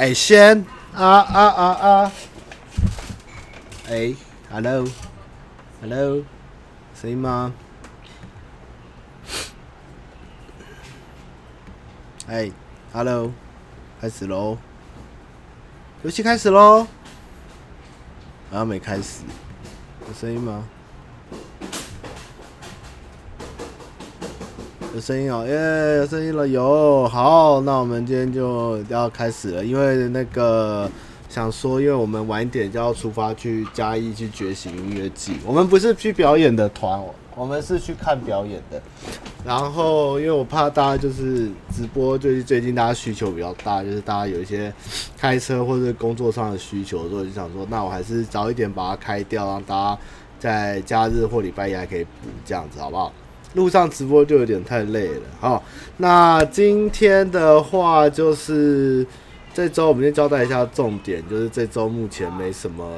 哎，先啊啊啊啊！哎，Hello，Hello，声音吗？哎，Hello，开始喽！游戏开始喽！好像没开始，有声音吗？有声音哦，耶，有声音了，有。好，那我们今天就要开始了，因为那个想说，因为我们晚一点就要出发去嘉义去觉醒音乐季，我们不是去表演的团，我们是去看表演的。然后，因为我怕大家就是直播，就是最近大家需求比较大，就是大家有一些开车或者工作上的需求，所以就想说，那我还是早一点把它开掉，让大家在假日或礼拜一还可以补这样子，好不好？路上直播就有点太累了，好，那今天的话就是这周我们先交代一下重点，就是这周目前没什么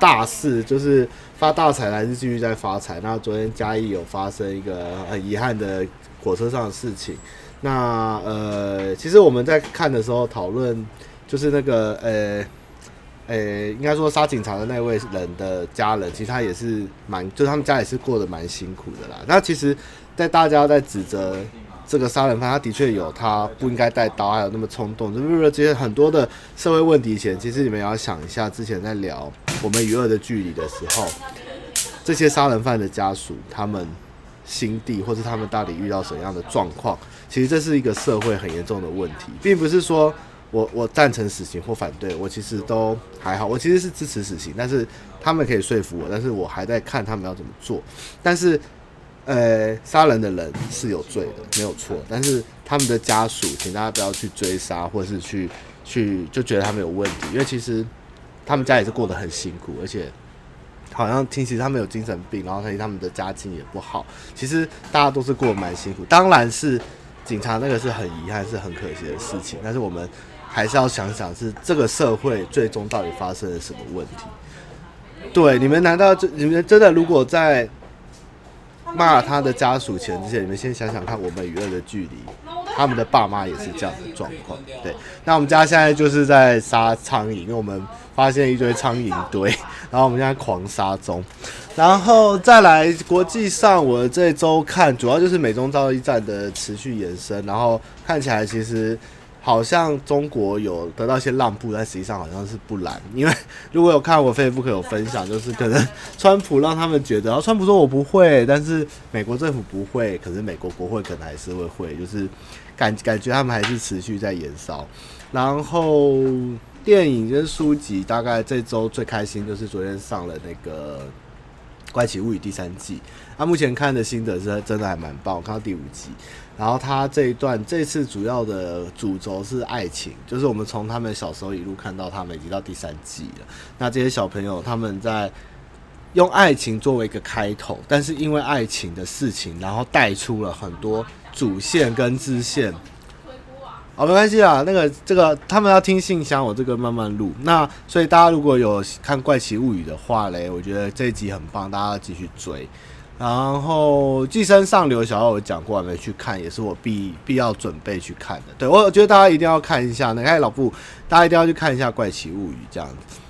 大事，就是发大财还是继续在发财。那昨天嘉义有发生一个很遗憾的火车上的事情，那呃，其实我们在看的时候讨论，就是那个呃。诶、应该说杀警察的那位人的家人，其实他也是蛮，就他们家也是过得蛮辛苦的啦。那其实，在大家在指责这个杀人犯，他的确有他不应该带刀，还有那么冲动，就是说这些很多的社会问题前，其实你们也要想一下，之前在聊我们与恶的距离的时候，这些杀人犯的家属，他们心地或是他们到底遇到什么样的状况，其实这是一个社会很严重的问题，并不是说。我我赞成死刑或反对，我其实都还好。我其实是支持死刑，但是他们可以说服我，但是我还在看他们要怎么做。但是，呃，杀人的人是有罪的，没有错。但是他们的家属，请大家不要去追杀，或是去去就觉得他们有问题，因为其实他们家也是过得很辛苦，而且好像听起他们有精神病，然后他他们的家境也不好。其实大家都是过得蛮辛苦，当然是警察那个是很遗憾，是很可惜的事情，但是我们。还是要想想，是这个社会最终到底发生了什么问题？对，你们难道就你们真的如果在骂他的家属前之前，你们先想想看，我们与恶的距离，他们的爸妈也是这样的状况。对，那我们家现在就是在杀苍蝇，因为我们发现一堆苍蝇堆，然后我们现在狂杀中，然后再来国际上，我这周看主要就是美中贸易战的持续延伸，然后看起来其实。好像中国有得到一些让步，但实际上好像是不然。因为如果有看我 Facebook 有分享，就是可能川普让他们觉得，然后川普说我不会，但是美国政府不会，可是美国国会可能还是会会，就是感感觉他们还是持续在延烧。然后电影跟书籍，大概这周最开心就是昨天上了那个《怪奇物语》第三季，那目前看的心得是真的还蛮棒，我看到第五集。然后他这一段这次主要的主轴是爱情，就是我们从他们小时候一路看到他们已经到第三季了。那这些小朋友他们在用爱情作为一个开头，但是因为爱情的事情，然后带出了很多主线跟支线。好，没关系啦，那个这个他们要听信箱，我这个慢慢录。那所以大家如果有看《怪奇物语》的话嘞，我觉得这一集很棒，大家要继续追。然后《寄生上流》小奥有讲过，还没去看，也是我必必要准备去看的。对，我觉得大家一定要看一下。那个老布，大家一定要去看一下《怪奇物语》这样子。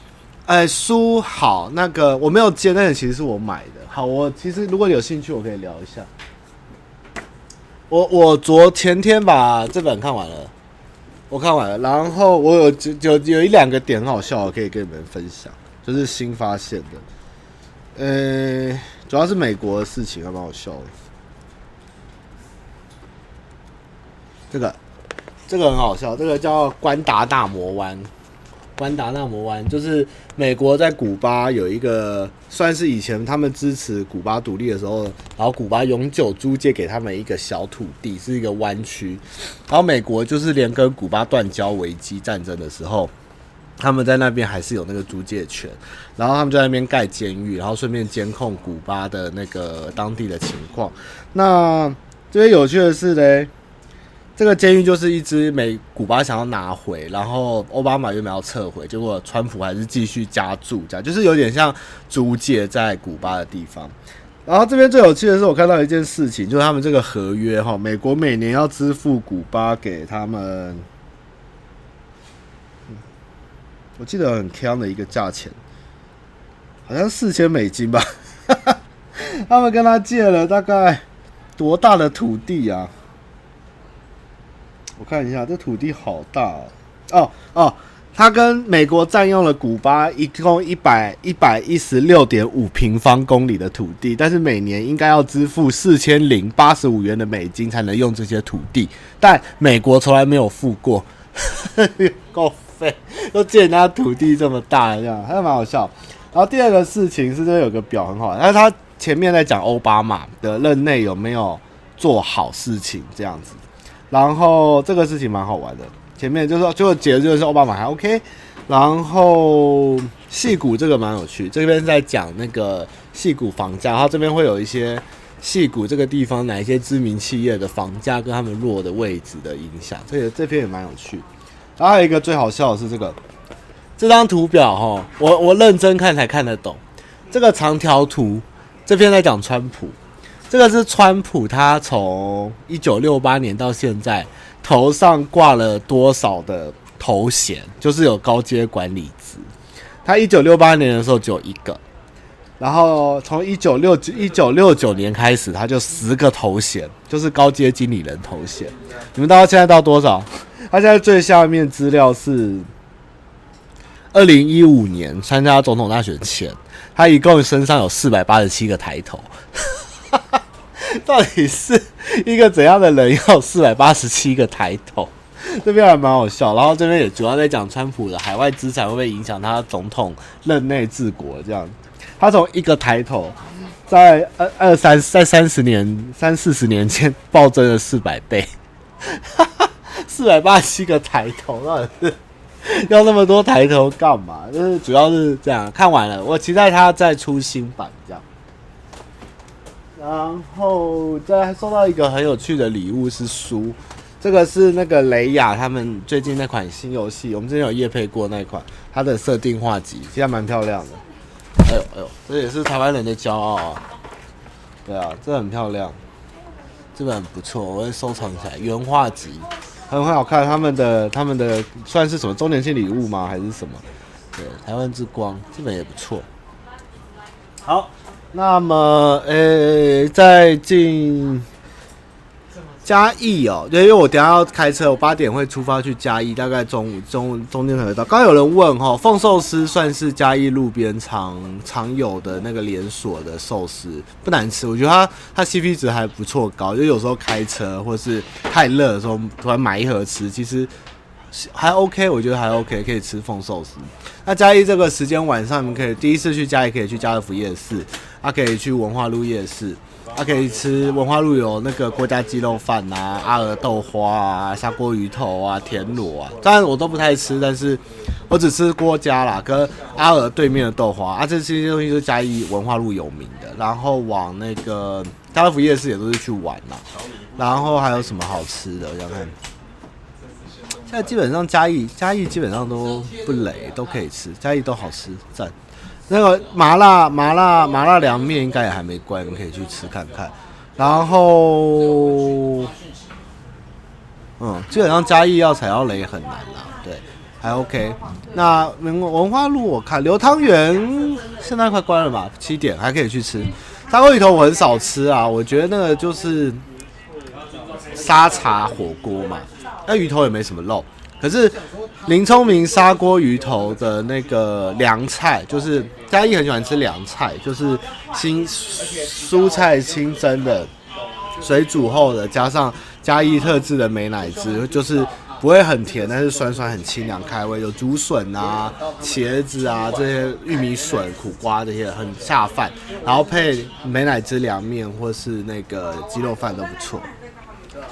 哎，书好，那个我没有接，那个其实是我买的。好，我其实如果有兴趣，我可以聊一下。我我昨前天把这本看完了，我看完了。然后我有就有有一两个点很好笑，我可以跟你们分享，就是新发现的。呃。主要是美国的事情，还蛮好笑的。这个，这个很好笑，这个叫关达纳摩湾。关达纳摩湾就是美国在古巴有一个，算是以前他们支持古巴独立的时候，然后古巴永久租借给他们一个小土地，是一个湾区。然后美国就是连跟古巴断交、危机战争的时候。他们在那边还是有那个租借权，然后他们就在那边盖监狱，然后顺便监控古巴的那个当地的情况。那这边有趣的是呢，这个监狱就是一支美古巴想要拿回，然后奥巴马又没有撤回，结果川普还是继续加注，这样就是有点像租借在古巴的地方。然后这边最有趣的是，我看到一件事情，就是他们这个合约哈，美国每年要支付古巴给他们。我记得很坑的一个价钱，好像四千美金吧。他们跟他借了大概多大的土地啊？我看一下，这土地好大哦！哦哦，他跟美国占用了古巴一共一百一百一十六点五平方公里的土地，但是每年应该要支付四千零八十五元的美金才能用这些土地，但美国从来没有付过，够废，都借人家土地这么大，这样还蛮好笑。然后第二个事情是，这有个表很好，但是他前面在讲奥巴马的任内有没有做好事情这样子。然后这个事情蛮好玩的，前面就是说，最后结论就是奥巴马还 OK。然后矽谷这个蛮有趣，这边在讲那个矽谷房价，然后这边会有一些矽谷这个地方哪一些知名企业的房价跟他们落的位置的影响，所以这篇也蛮有趣。然后还有一个最好笑的是这个这张图表哈，我我认真看才看得懂这个长条图，这篇在讲川普。这个是川普，他从一九六八年到现在，头上挂了多少的头衔，就是有高阶管理职。他一九六八年的时候只有一个，然后从一九六九一九六九年开始，他就十个头衔，就是高阶经理人头衔。你们到现在到多少？他现在最下面资料是二零一五年参加总统大选前，他一共身上有四百八十七个抬头。到底是一个怎样的人？要四百八十七个抬头，这边还蛮好笑。然后这边也主要在讲川普的海外资产会不会影响他总统任内治国这样。他从一个抬头，在二二三在三十年三四十年前暴增了四百倍，四百八十七个抬头，到底是要那么多抬头干嘛？就是主要是这样。看完了，我期待他再出新版这样。然后再收到一个很有趣的礼物是书，这个是那个雷亚他们最近那款新游戏，我们之前有夜配过那款，它的设定画集，其实蛮漂亮的。哎呦哎呦，这也是台湾人的骄傲啊！对啊，这很漂亮，这本很不错，我会收藏起来。原画集很很好看，他们的他们的算是什么周年庆礼物吗？还是什么？对，台湾之光这本也不错。好。那么，诶，再进嘉义哦，对，因为我等下要开车，我八点会出发去嘉义，大概中午中中间才会到。刚有人问哈，凤寿司算是嘉义路边常常有的那个连锁的寿司，不难吃，我觉得它它 CP 值还不错高，就有时候开车或是太热的时候，突然买一盒吃，其实。还 OK，我觉得还 OK，可以吃凤寿司。那嘉义这个时间晚上，你们可以第一次去嘉义，可以去家乐福夜市，啊，可以去文化路夜市，啊，可以吃文化路有那个郭家鸡肉饭啊，阿尔豆花啊，砂锅鱼头啊，田螺啊，当然我都不太吃，但是我只吃郭家啦，跟阿尔对面的豆花啊，这些东西都是嘉义文化路有名的。然后往那个家乐福夜市也都是去玩啦。然后还有什么好吃的？我想看。现在基本上嘉义嘉义基本上都不雷，都可以吃，嘉义都好吃，赞。那个麻辣麻辣麻辣凉面应该也还没关，你们可以去吃看看。然后，嗯，基本上嘉义要踩到雷很难啦，对，还 OK。那文文化路我看流汤圆现在快关了吧？七点还可以去吃。砂锅鱼头我很少吃啊，我觉得那个就是沙茶火锅嘛。那鱼头也没什么肉，可是林聪明砂锅鱼头的那个凉菜，就是嘉义很喜欢吃凉菜，就是新蔬菜清蒸的，水煮后的，加上嘉义特制的美乃滋，就是不会很甜，但是酸酸很清凉开胃。有竹笋啊、茄子啊这些玉米笋、苦瓜这些很下饭，然后配美乃滋凉面或是那个鸡肉饭都不错。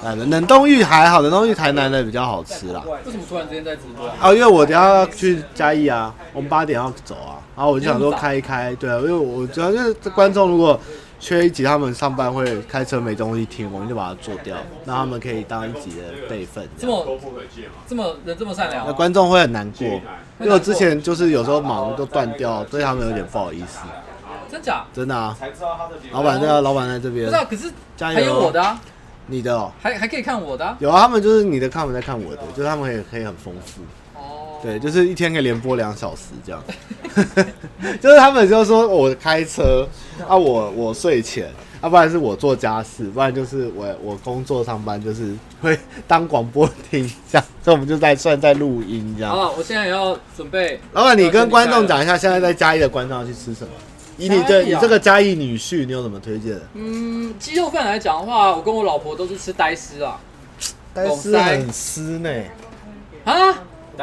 冷冻芋还好，冷冻芋台南的比较好吃啦。为什么突然之间在直播？哦，因为我等下要去嘉义啊，我们八点要走啊，然后我就想说开一开，对啊，因为我主要就是观众如果缺一集，他们上班会开车没东西听，我们就把它做掉，让他们可以当一集的备份。这么这么人这么善良，那观众会很难过，因为我之前就是有时候忙都断掉，对他们有点不好意思。真假？真的啊。老板在，老板在这边。不知道，可是还有我的啊。你的哦，还还可以看我的，啊，有啊，他们就是你的看，我们在看我的，就是他们也可以很丰富。哦，对，就是一天可以连播两小时这样。就是他们就说我开车啊，我我睡前，要、啊、不然是我做家事，不然就是我我工作上班，就是会当广播听这样。所以我们就在算在录音这样。好，我现在也要准备。老板，你跟观众讲一下，现在在嘉义的观众要去吃什么？以你对你这个嘉义女婿，你有什么推荐的？嗯，鸡肉饭来讲的话，我跟我老婆都是吃呆丝啊。呆丝很湿呢。啊？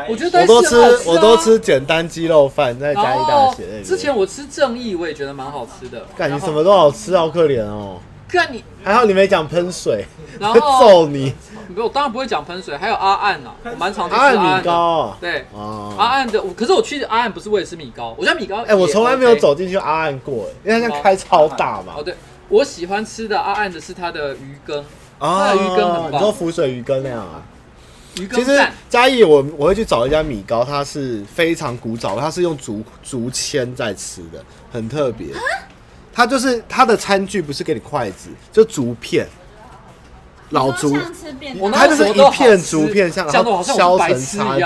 我觉得、啊、我都吃，我都吃简单鸡肉饭，在嘉义大学。之前我吃正义，我也觉得蛮好吃的。感觉什么都好吃，好可怜哦。看你，还好你没讲喷水，然后 揍你。没有，我当然不会讲喷水。还有阿岸啊，我蛮常吃阿岸米糕。对，阿岸的，可是我去阿岸不是为了吃米糕，我觉得米糕。哎，我从来没有走进去阿岸过，因为它开超大嘛。哦，对，我喜欢吃的阿岸的是它的鱼羹，它的鱼羹很棒。你说浮水鱼羹那样啊？其实嘉义我我会去找一家米糕，它是非常古早，它是用竹竹签在吃的，很特别。它就是它的餐具不是给你筷子，就竹片，老竹，它就是一片竹片，像然后削成叉子。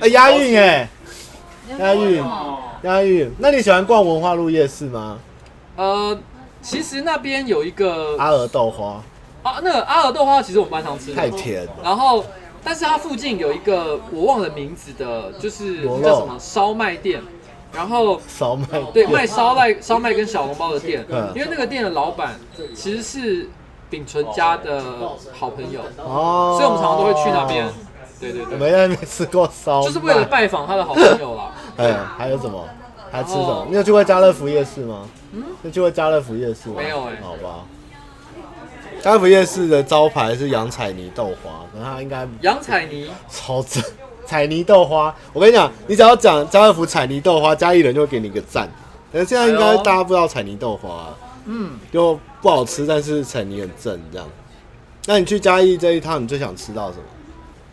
哎，押韵哎，押韵，押韵。那你喜欢逛文化路夜市吗？呃，其实那边有一个阿尔豆花啊，那个阿尔豆花其实我蛮常吃的，太甜。然后。但是它附近有一个我忘了名字的，就是叫什么烧麦店，然后烧麦对卖烧麦烧麦跟小笼包的店，因为那个店的老板其实是秉存家的好朋友哦，所以我们常常都会去那边。对对对，没在那边吃过烧，就是为了拜访他的好朋友啦。哎，还有什么？还吃什么？你有去过家乐福夜市吗？嗯，你去过家乐福夜市吗？没有哎，好吧。家乐福夜市的招牌是洋彩泥豆花，可它应该洋彩泥超正，彩泥豆花。我跟你讲，你只要讲家乐福彩泥豆花，嘉义人就会给你一个赞。可是现在应该大家不知道彩泥豆花，啊，嗯，就不好吃，但是彩泥很正这样。那你去嘉义这一趟，你最想吃到什么？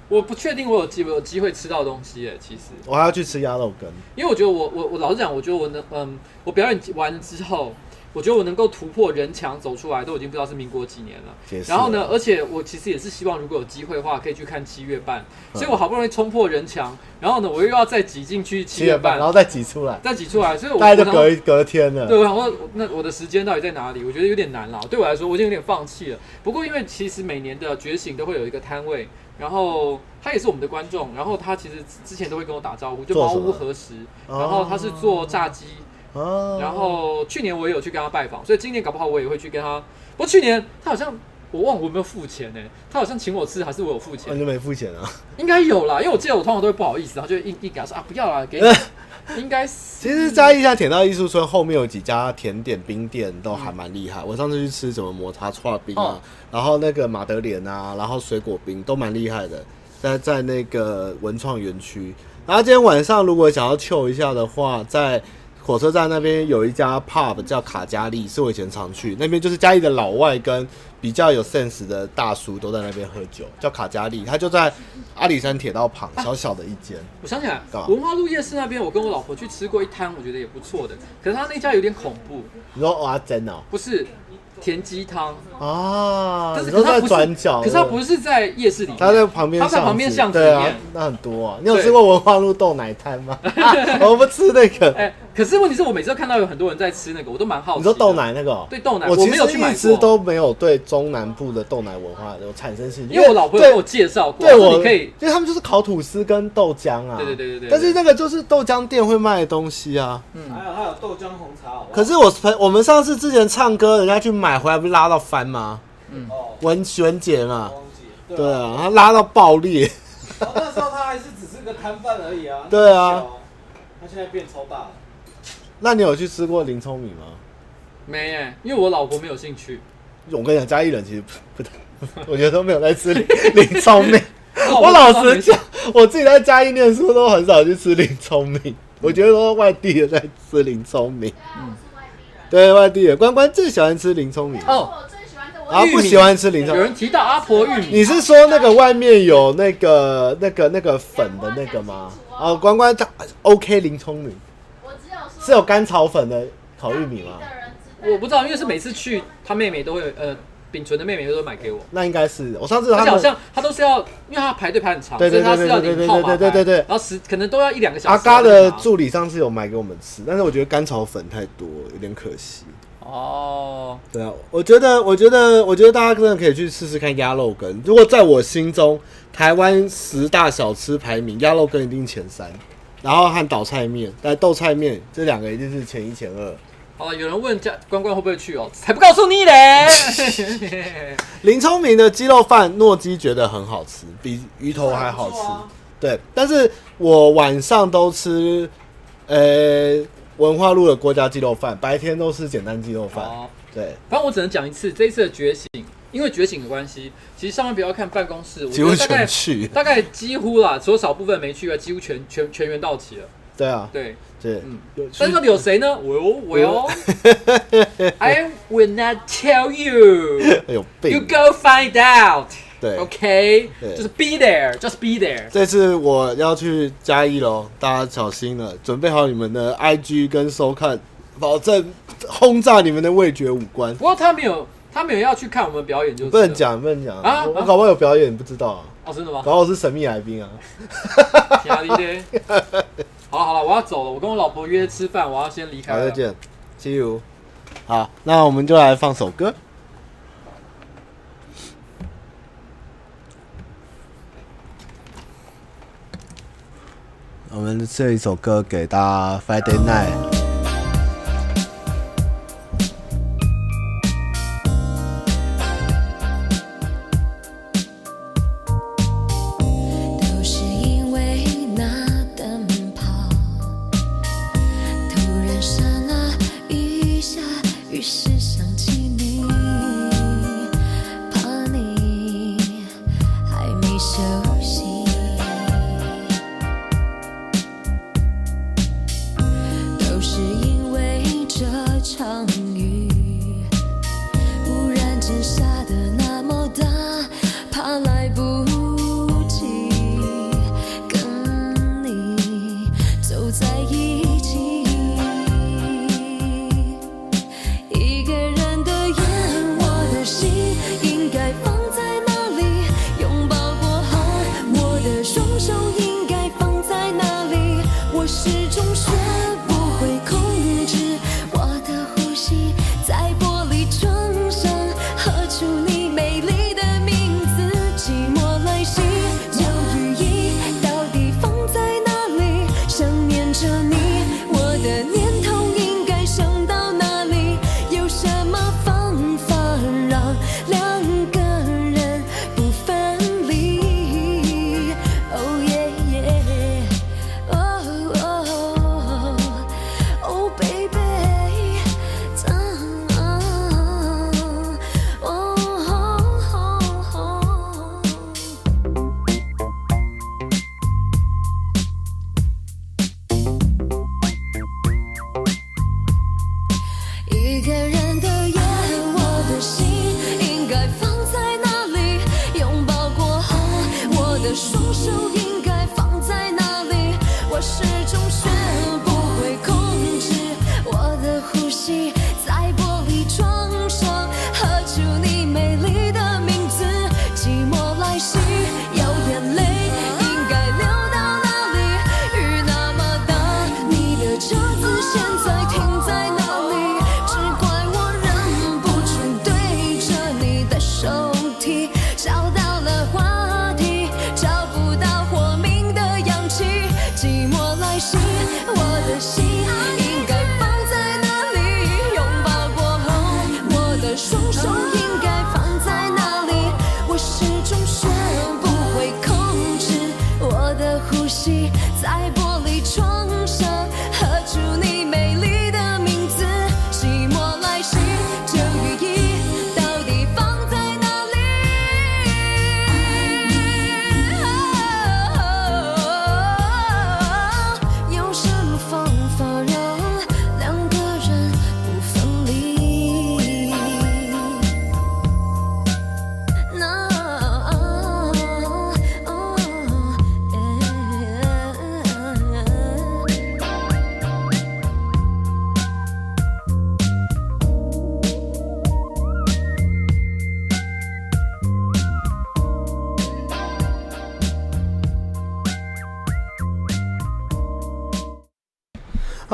我不确定我有机会有机会吃到东西诶，其实我还要去吃鸭肉羹，因为我觉得我我我老实讲，我觉得我能嗯，我表演完之后。我觉得我能够突破人墙走出来，都已经不知道是民国几年了。然后呢，而且我其实也是希望，如果有机会的话，可以去看七月半。所以我好不容易冲破人墙，然后呢，我又要再挤进去七月半，然后再挤出来，再挤出来。所以我大概就隔一隔天了。对，我想说，那我的时间到底在哪里？我觉得有点难了。对我来说，我已经有点放弃了。不过，因为其实每年的觉醒都会有一个摊位，然后他也是我们的观众，然后他其实之前都会跟我打招呼，就茅屋何时，然后他是做炸鸡。然后去年我也有去跟他拜访，所以今年搞不好我也会去跟他。不过去年他好像我忘了我有没有付钱呢？他好像请我吃，还是我有付钱？那就没付钱啊？应该有啦，因为我记得我通常都会不好意思，然后就硬硬给他说啊，不要啦，给你。应该是。其实嘉义下铁道艺术村后面有几家甜点冰店都还蛮厉害。我上次去吃什么抹茶串冰啊，然后那个马德莲啊，然后水果冰都蛮厉害的，在在那个文创园区。然后今天晚上如果想要 chill 一下的话，在。火车站那边有一家 pub 叫卡加利，是我以前常去。那边就是嘉义的老外跟比较有 sense 的大叔都在那边喝酒，叫卡加利。他就在阿里山铁道旁，小小的一间。我想起来，文化路夜市那边，我跟我老婆去吃过一摊，我觉得也不错的。可是他那家有点恐怖。你说蚵仔煎哦？不是。甜鸡汤啊，可是它在转角，可是它不是在夜市里面，它在旁边，它在旁边巷子里面，那很多啊。你有吃过文化路豆奶摊吗？我不吃那个。哎，可是问题是我每次都看到有很多人在吃那个，我都蛮好奇。你说豆奶那个？对豆奶，我其实一直都没有对中南部的豆奶文化有产生兴趣，因为我老婆有跟我介绍过，对我可以，因为他们就是烤吐司跟豆浆啊。对对对对对。但是那个就是豆浆店会卖的东西啊。嗯，还有还有豆浆红茶。可是我朋我们上次之前唱歌，人家去买回来不是拉到。翻吗？嗯，文文姐嘛，对啊，他拉到爆裂。那时候他还是只是个摊贩而已啊。对啊，他现在变超大了。那你有去吃过林聪明吗？没耶，因为我老婆没有兴趣。我跟你讲，嘉义人其实不不，我觉得都没有在吃林林聪明。我老实讲，我自己在嘉义念书都很少去吃林聪明。我觉得都是外地人在吃林聪明。嗯，对，外地人关关最喜欢吃林聪明哦。啊，不喜欢吃林聪明。有人提到阿婆玉米，你是说那个外面有那个、那个、那个粉的那个吗？哦，关关他 OK 林聪明，是有甘草粉的烤玉米吗？我不知道，因为是每次去他妹妹都会呃，秉纯的妹妹都会买给我。那应该是我上次他好像他都是要，因为他排队排很长，所以他是要领号码对对对，然后十可能都要一两个小时。阿嘎的助理上次有买给我们吃，但是我觉得甘草粉太多，有点可惜。哦，对啊，我觉得我觉得我觉得大家真的可以去试试看鸭肉羹。如果在我心中，台湾十大小吃排名，鸭肉羹一定前三。然后和倒菜面、但豆菜面这两个一定是前一前二。好了，有人问家关关会不会去哦？才不告诉你嘞！林聪明的鸡肉饭，诺基觉得很好吃，比鱼头还好吃。对，但是我晚上都吃，呃，文化路的郭家鸡肉饭，白天都吃简单鸡肉饭。对，反正我只能讲一次，这一次的觉醒，因为觉醒的关系，其实上面不要看办公室，几乎全去，大概几乎啦，除了少部分没去啊，几乎全全全员到齐了。对啊，对。对，嗯，但是到底有谁呢？我哟，我哟，I will not tell you。有病，You go find out。对，OK，就是 be there，just be there。这次我要去嘉义喽，大家小心了，准备好你们的 IG 跟收看，保证轰炸你们的味觉五官。不过他没有，他没有要去看我们表演，就是不能讲，不能讲啊！我搞不好有表演，你不知道啊？哦，真的吗？搞不好是神秘来宾啊！好了好了，我要走了。我跟我老婆约吃饭，我要先离开了。好，再见，See you。好，那我们就来放首歌。我们这一首歌给大家，Friday Night。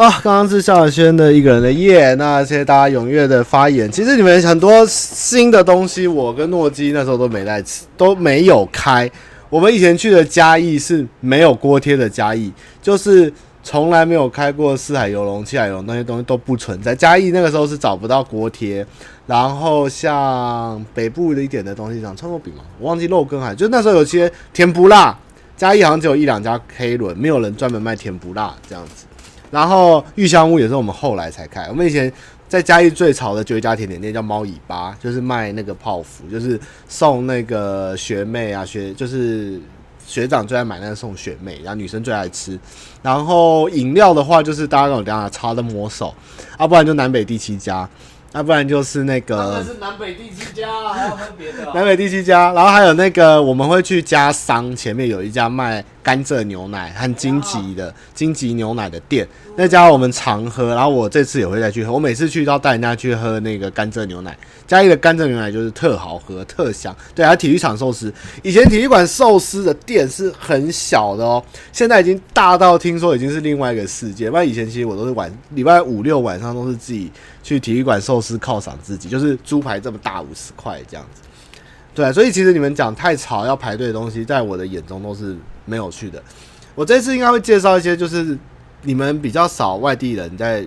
啊，刚刚是萧亚轩的一个人的夜，那谢谢大家踊跃的发言。其实你们很多新的东西，我跟诺基那时候都没在吃，都没有开。我们以前去的嘉义是没有锅贴的嘉义，就是从来没有开过四海游龙、七海游龙那些东西都不存在。嘉义那个时候是找不到锅贴，然后像北部的一点的东西，像葱油饼嘛，我忘记肉羹还，就那时候有些甜不辣，嘉义好像只有一两家 K 轮，没有人专门卖甜不辣这样子。然后玉香屋也是我们后来才开。我们以前在嘉义最潮的就一家甜点店叫猫尾巴，就是卖那个泡芙，就是送那个学妹啊学，就是学长最爱买那个送学妹，然后女生最爱吃。然后饮料的话，就是大家跟我讲的茶的魔手，啊，不然就南北第七家。那、啊、不然就是那个，是南北第七家，还有分别的、啊。南北第七家，然后还有那个，我们会去加商前面有一家卖甘蔗牛奶和荆棘的荆棘牛奶的店，那家我们常喝，然后我这次也会再去喝。我每次去都要带人家去喝那个甘蔗牛奶，嘉义的甘蔗牛奶就是特好喝、特香。对，还有体育场寿司，以前体育馆寿司的店是很小的哦，现在已经大到听说已经是另外一个世界。不然以前其实我都是晚礼拜五六晚上都是自己。去体育馆寿司犒赏自己，就是猪排这么大五十块这样子，对，所以其实你们讲太吵要排队的东西，在我的眼中都是没有趣的。我这次应该会介绍一些，就是你们比较少外地人在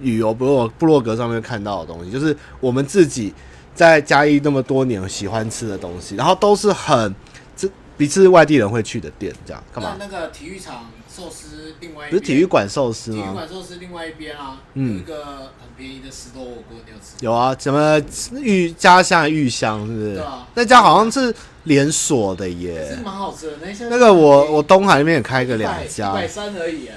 旅游部落部落格上面看到的东西，就是我们自己在嘉义那么多年喜欢吃的东西，然后都是很这彼此外地人会去的店，这样干嘛？那那个体育场寿司另外一边不是体育馆寿司吗？体育馆寿司另外一边啊，嗯，有一个很。便宜的石头火锅你有吃？有啊，什么玉家乡玉香是不是？对啊，那家好像是连锁的耶，是蛮好吃的。那些那个我我东海那边也开个两家，一百三而已。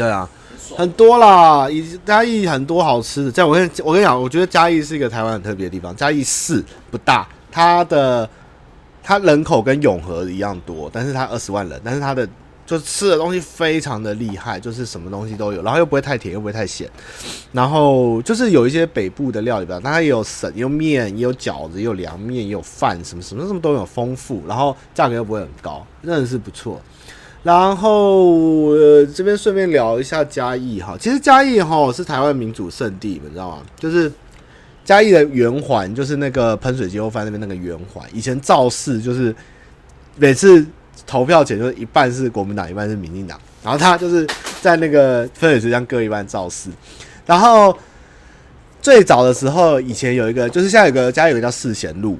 对啊，很多啦，以嘉义很多好吃的。这样我跟我跟你讲，我觉得嘉义是一个台湾很特别的地方。嘉义市不大，它的它人口跟永和一样多，但是它二十万人，但是它的。就吃的东西非常的厉害，就是什么东西都有，然后又不会太甜，又不会太咸，然后就是有一些北部的料理吧，但它也有省，也有面，也有饺子，也有凉面，也有饭，什么什么什么都有，丰富，然后价格又不会很高，真的是不错。然后呃，这边顺便聊一下嘉义哈，其实嘉义哈是台湾民主圣地，你知道吗？就是嘉义的圆环，就是那个喷水鸡肉饭那边那个圆环，以前造势就是每次。投票前就一半是国民党，一半是民进党，然后他就是在那个喷水池上各一半造势。然后最早的时候，以前有一个，就是现在有个家有个叫世贤路，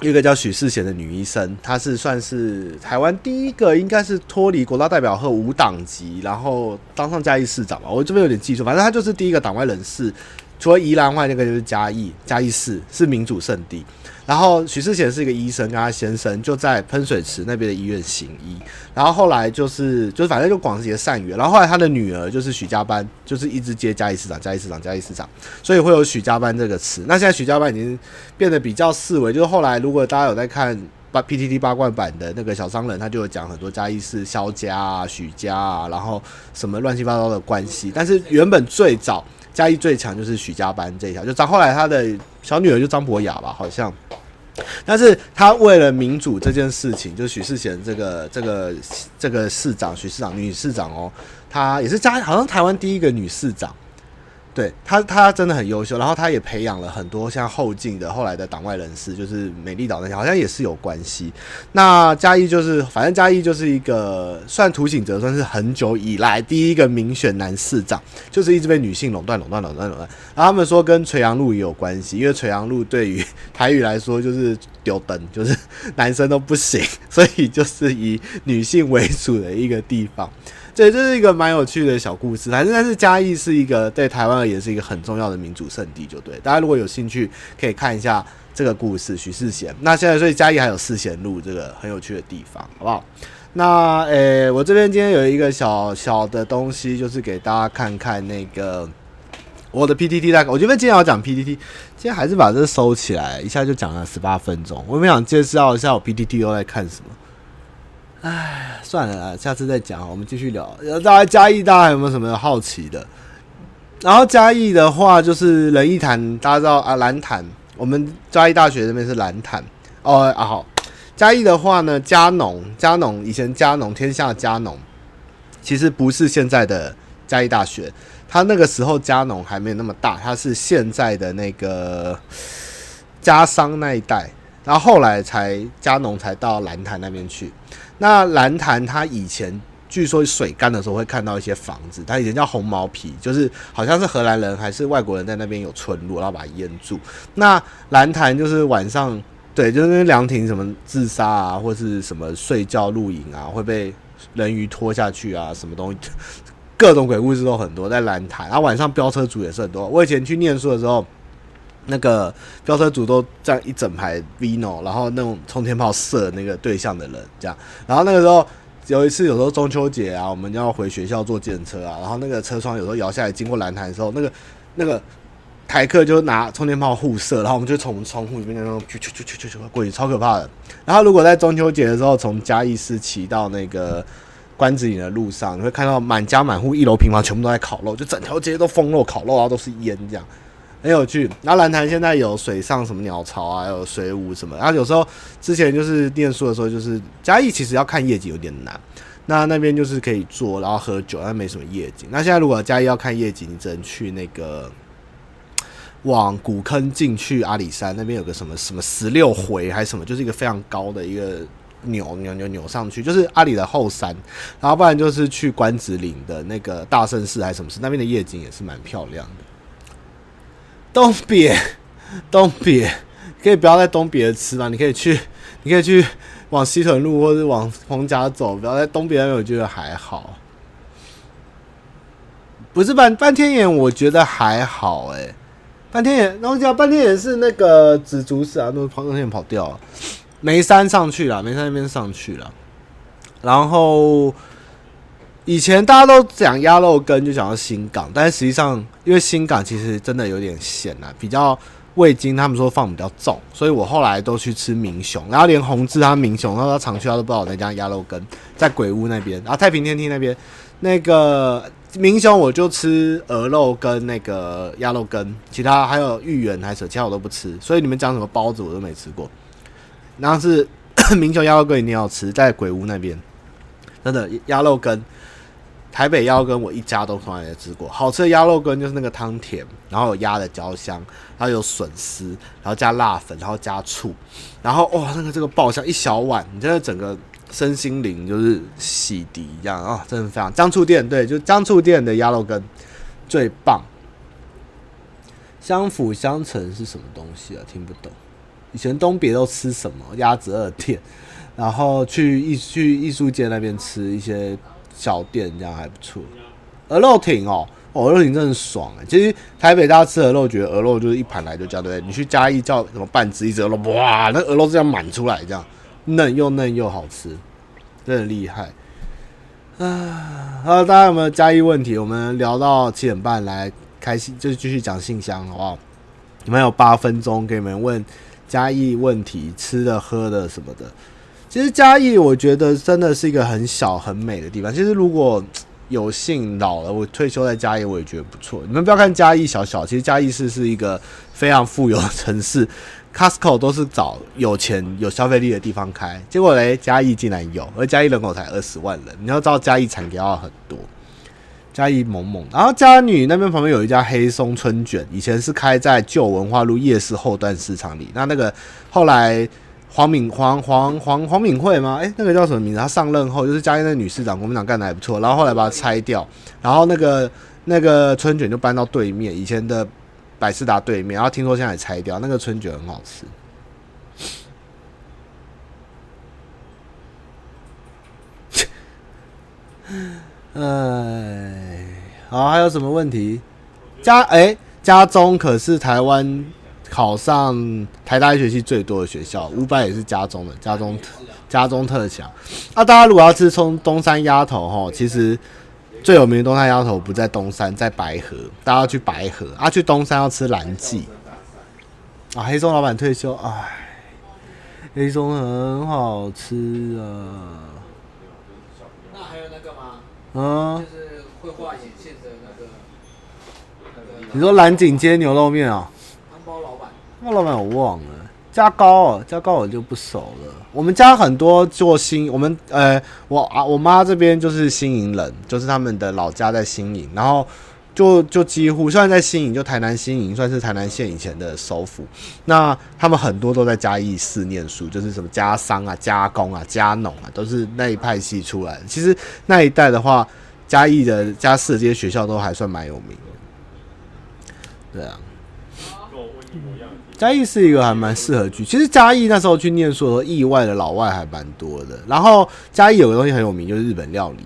一个叫许世贤的女医生，她是算是台湾第一个，应该是脱离国大代表和无党籍，然后当上嘉义市长吧。我这边有点记错，反正她就是第一个党外人士。除了宜兰外，那个就是嘉义，嘉义市是民主圣地。然后许世贤是一个医生，跟他先生就在喷水池那边的医院行医。然后后来就是就是反正就广结善缘。然后后来他的女儿就是许家班，就是一直接嘉义市长，嘉义市长，嘉义市长，所以会有许家班这个词。那现在许家班已经变得比较四维，就是后来如果大家有在看八 PTT 八卦版的那个小商人，他就有讲很多嘉义市萧家啊、许家啊，然后什么乱七八糟的关系。但是原本最早。嘉义最强就是许家班这一条，就张后来他的小女儿就张博雅吧，好像。但是他为了民主这件事情，就许世贤这个这个这个市长，许市长女市长哦，她也是嘉好像台湾第一个女市长。对他，他真的很优秀，然后他也培养了很多像后进的后来的党外人士，就是美丽岛那些，好像也是有关系。那嘉义就是，反正嘉义就是一个算涂醒哲，算是很久以来第一个民选男市长，就是一直被女性垄断、垄断、垄断、垄断。然后他们说跟垂杨路也有关系，因为垂杨路对于 台语来说就是丢灯，就是 男生都不行，所以就是以女性为主的一个地方。对，这是一个蛮有趣的小故事。反正但是嘉义是一个对台湾而言是一个很重要的民主圣地，就对。大家如果有兴趣，可以看一下这个故事。许世贤，那现在所以嘉义还有世贤路这个很有趣的地方，好不好？那诶，我这边今天有一个小小的东西，就是给大家看看那个我的 PTT 大概。我觉得今天要讲 PTT，今天还是把这收起来，一下就讲了十八分钟。我们想介绍一下我 PTT 都在看什么。哎，算了，下次再讲。我们继续聊。大家嘉义，大家有没有什么好奇的？然后嘉义的话，就是仁义潭，大家知道啊，兰潭。我们嘉义大学那边是兰潭。哦啊，好。嘉义的话呢，嘉农，嘉农以前嘉农天下嘉农，其实不是现在的嘉义大学，它那个时候嘉农还没有那么大，它是现在的那个嘉商那一带，然后后来才嘉农才到兰潭那边去。那兰潭它以前。据说水干的时候会看到一些房子，它以前叫红毛皮，就是好像是荷兰人还是外国人在那边有村落，然后把它淹住。那兰潭就是晚上，对，就是那凉亭什么自杀啊，或是什么睡觉露营啊，会被人鱼拖下去啊，什么东西，各种鬼故事都很多在兰潭。然后晚上飙车族也是很多。我以前去念书的时候，那个飙车组都站一整排 Vino，然后那种冲天炮射那个对象的人，这样。然后那个时候。有一次，有时候中秋节啊，我们要回学校坐电车啊，然后那个车窗有时候摇下来，经过蓝潭的时候，那个那个台客就拿冲天炮互射，然后我们就从窗户里面那种啾啾啾啾啾过去，超可怕的。然后如果在中秋节的时候，从嘉义市骑到那个关子岭的路上，你会看到满家满户一楼平房全部都在烤肉，就整条街都封肉烤肉啊，都是烟这样。很有趣，然后兰潭现在有水上什么鸟巢啊，有水舞什么。然后有时候之前就是念书的时候，就是嘉义其实要看夜景有点难。那那边就是可以坐，然后喝酒，但没什么夜景。那现在如果嘉义要看夜景，你只能去那个往古坑进去阿里山那边有个什么什么十六回还是什么，就是一个非常高的一个扭扭扭扭上去，就是阿里的后山。然后不然就是去关子岭的那个大圣寺还是什么寺，那边的夜景也是蛮漂亮的。东别，东别，可以不要在东别吃吗？你可以去，你可以去往西屯路或者往逢甲走，不要在东别那边，我觉得还好。不是半半天眼，我觉得还好哎、半天眼，然后讲半天眼是那个紫竹寺啊，那半天眼跑掉了，眉山上去了，眉山那边上去了，然后。以前大家都讲鸭肉羹，就讲到新港，但是实际上，因为新港其实真的有点咸啊，比较味精他们说放比较重，所以我后来都去吃明雄，然后连宏志他明雄，然后他常去他都不知道我那家鸭肉羹在鬼屋那边，然后太平天梯那边那个明雄我就吃鹅肉跟那个鸭肉羹，其他还有芋圆还是其他我都不吃，所以你们讲什么包子我都没吃过，然后是 明雄鸭肉羹一定要吃，在鬼屋那边，真的鸭肉羹。台北鸭肉羹我一家都从来没吃过，好吃的鸭肉羹就是那个汤甜，然后有鸭的焦香，然后有笋丝，然后加辣粉，然后加醋，然后哇，那个这个爆香一小碗，你真的整个身心灵就是洗涤一样啊、真的非常。姜醋店对，就姜醋店的鸭肉羹最棒。相辅相成是什么东西啊？听不懂。以前东别都吃什么？鸭子二店，然后去艺去艺术街那边吃一些。小店这样还不错，鹅肉挺哦，鹅肉挺真的爽哎。其实台北大家吃鹅肉，觉得鹅肉就是一盘来就叫对不对？你去嘉义叫什么半只一只鹅肉，哇，那鹅肉这样满出来，这样嫩又嫩又好吃，真的厉害。啊，好，大家有没有嘉义问题？我们聊到七点半来开心，就继续讲信箱好不好？你们有八分钟给你们问嘉义问题，吃的喝的什么的。其实嘉义，我觉得真的是一个很小很美的地方。其实如果有幸老了，我退休在嘉义，我也觉得不错。你们不要看嘉义小小，其实嘉义市是一个非常富有的城市，Costco 都是找有钱有消费力的地方开。结果嘞，嘉义竟然有，而嘉义人口才二十万人。你要知道嘉义产给要很多，嘉义猛猛。然后嘉女那边旁边有一家黑松春卷，以前是开在旧文化路夜市后段市场里。那那个后来。黄敏黄黄黄黄敏惠吗？哎、那个叫什么名字？他上任后就是嘉义那女市长，国民党干得还不错。然后后来把它拆掉，然后那个那个春卷就搬到对面，以前的百事达对面。然后听说现在也拆掉，那个春卷很好吃。哎，好，还有什么问题？家哎、欸，家中可是台湾。考上台大医学系最多的学校，五百也是家中的，家中特家中特强。那、啊、大家如果要吃从东山鸭头哈，其实最有名的东山鸭头不在东山，在白河，大家要去白河啊。去东山要吃蓝记啊。黑松老板退休，哎，黑松很好吃啊。那还有那个吗？嗯，就是会画眼线的那个。那个、你说蓝景街牛肉面啊？包老板，包老板我忘了，嘉高哦，嘉高我就不熟了。我们家很多做新，我们呃，我啊，我妈这边就是新营人，就是他们的老家在新营，然后就就几乎虽然在新营，就台南新营算是台南县以前的首府，那他们很多都在嘉义市念书，就是什么家商啊、加工啊、加农啊，都是那一派系出来的。其实那一带的话，嘉义的嘉市这些学校都还算蛮有名的。对啊。嘉义是一个还蛮适合去，其实嘉义那时候去念书的时候，意外的老外还蛮多的。然后嘉义有个东西很有名，就是日本料理。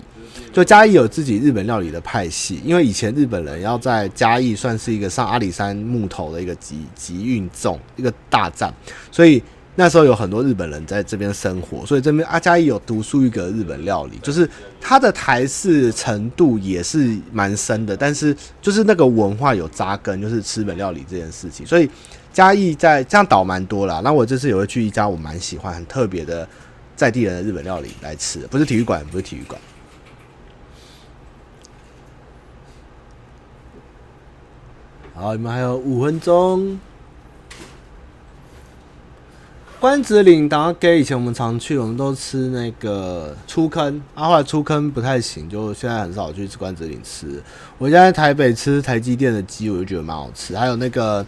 就嘉义有自己日本料理的派系，因为以前日本人要在嘉义算是一个上阿里山木头的一个集集运重一个大站，所以那时候有很多日本人在这边生活，所以这边阿嘉义有独树一格日本料理，就是它的台式程度也是蛮深的，但是就是那个文化有扎根，就是吃日本料理这件事情，所以。嘉义在这样岛蛮多啦，那我这次也会去一家我蛮喜欢、很特别的在地人的日本料理来吃，不是体育馆，不是体育馆。好，你们还有五分钟。关子岭打给以前我们常去，我们都吃那个粗坑，啊，后来粗坑不太行，就现在很少去吃关子岭吃。我现在台北吃台积电的鸡，我就觉得蛮好吃，还有那个。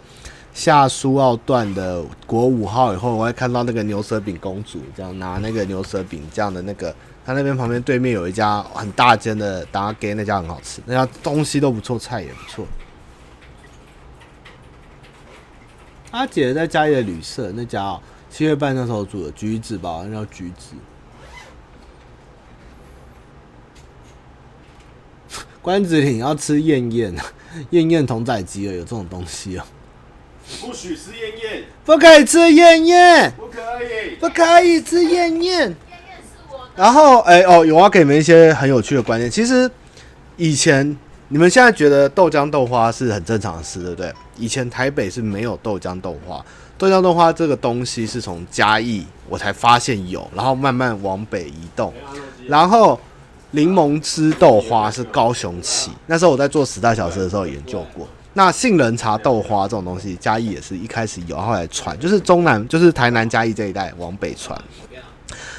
下苏澳段的国五号以后，我会看到那个牛舌饼公主这样拿那个牛舌饼这样的那个，他那边旁边对面有一家很大间的打给那家很好吃，那家东西都不错，菜也不错。阿姐在嘉义的旅社那家哦，七月半那时候煮的橘子吧，那叫橘子。关子岭要吃燕燕，燕燕同仔鸡了，有这种东西哦。不许吃燕燕，不可以吃燕燕，不可以，不可以吃燕燕。然后，哎、欸、哦，有要给你们一些很有趣的观念。其实以前你们现在觉得豆浆豆花是很正常的事，对不对？以前台北是没有豆浆豆花，豆浆豆花这个东西是从嘉义我才发现有，然后慢慢往北移动。然后柠檬汁豆花是高雄起，那时候我在做十大小吃的时候研究过。那杏仁茶豆花这种东西，嘉义也是一开始有，后来传，就是中南，就是台南嘉义这一带往北传。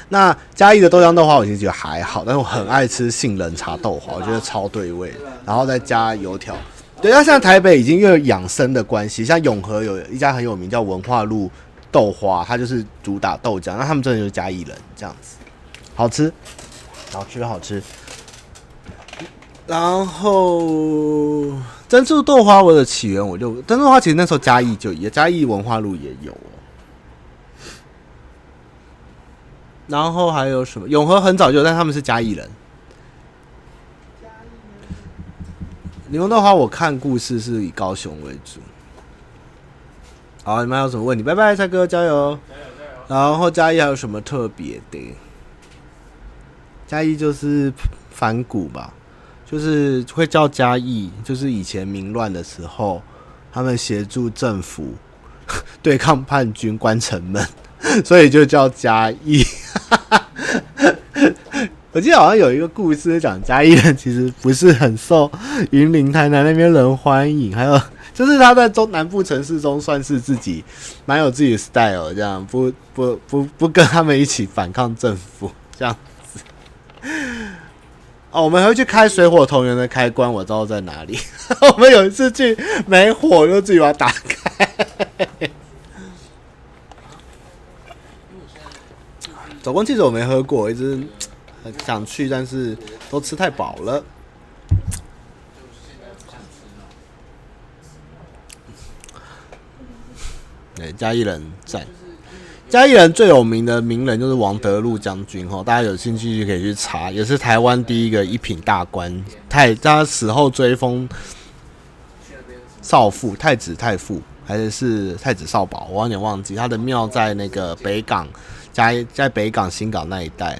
那嘉义的豆浆豆花，我其实觉得还好，但是我很爱吃杏仁茶豆花，我觉得超对味。然后再加油条。对，那现在台北已经因为养生的关系，像永和有一家很有名叫文化路豆花，它就是主打豆浆，那他们真的就是嘉义人这样子，好吃，好吃，好吃。然后。珍珠豆花我的起源，我就珍珠豆花其实那时候嘉义就也嘉义文化路也有哦。然后还有什么永和很早就，但他们是嘉义人。柠檬豆花我看故事是以高雄为主。好，你们还有什么问题？拜拜，蔡哥，加油！加油加油！然后嘉义还有什么特别的？嘉义就是反骨吧。就是会叫嘉义，就是以前民乱的时候，他们协助政府 对抗叛军关城门，所以就叫嘉义。我记得好像有一个故事讲嘉义人其实不是很受云林、台南那边人欢迎，还有就是他在中南部城市中算是自己蛮有自己的 style，这样不不不不跟他们一起反抗政府这样。哦，我们还会去开水火同源的开关，我知道在哪里。我们有一次去没火，就自己把它打开。走光汽水我没喝过，一直很想去，但是都吃太饱了。对，嘉义人在。嘉义人最有名的名人就是王德禄将军哈，大家有兴趣就可以去查，也是台湾第一个一品大官，太他死后追封少傅、太子太傅，还是是太子少保，我有点忘记。他的庙在那个北港，嘉在北港新港那一带，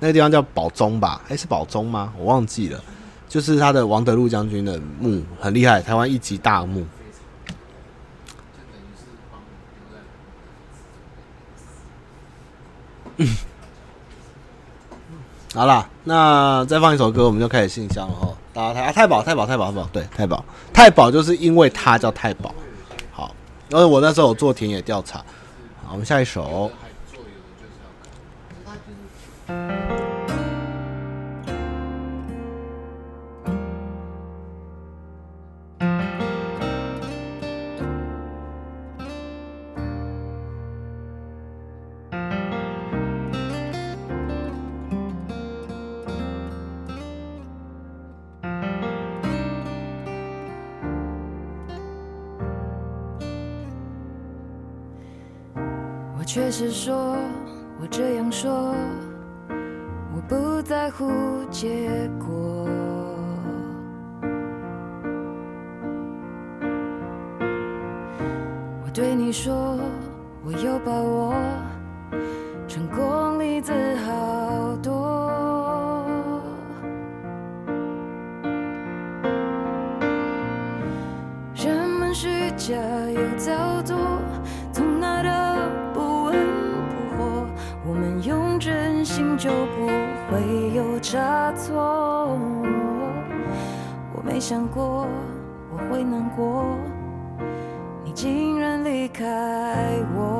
那个地方叫宝中吧？还是宝中吗？我忘记了。就是他的王德禄将军的墓很厉害，台湾一级大墓。好啦，那再放一首歌，我们就开始信箱了哈。大家太啊，太保太保太保太保，对，太保太保就是因为他叫太保。好，因为我那时候有做田野调查。好，我们下一首。嗯家又早做，从来的不温不火，我们用真心就不会有差错。我没想过我会难过，你竟然离开我。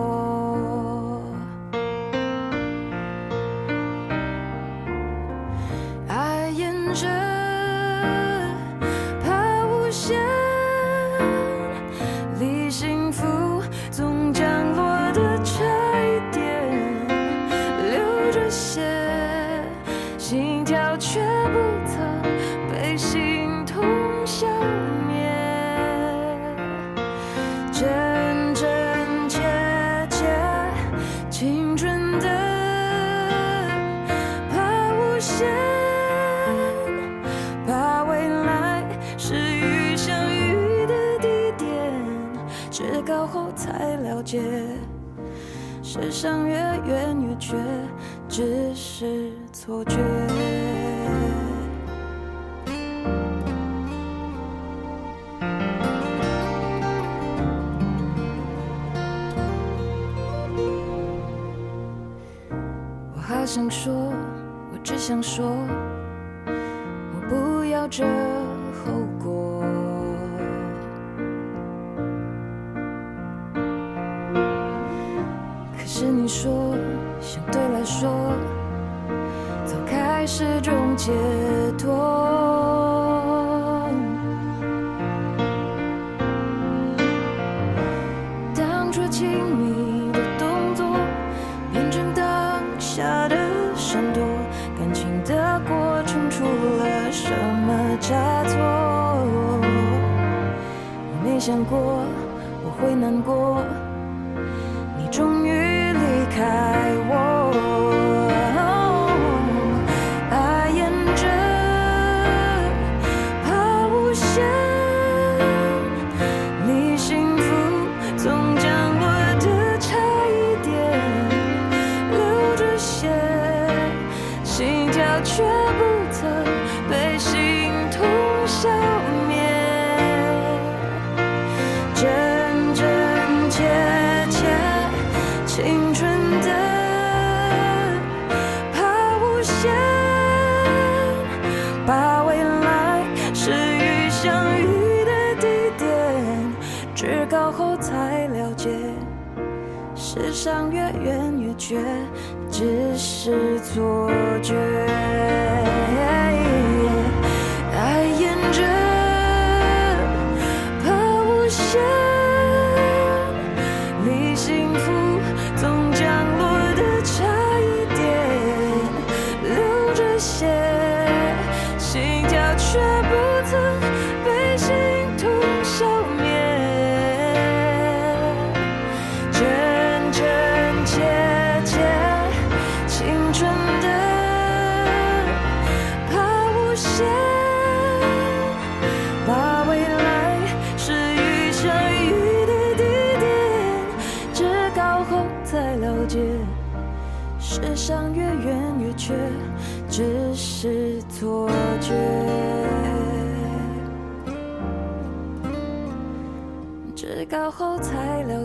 想越远越觉只是错觉。我好想说我只想说我不要这却只是错。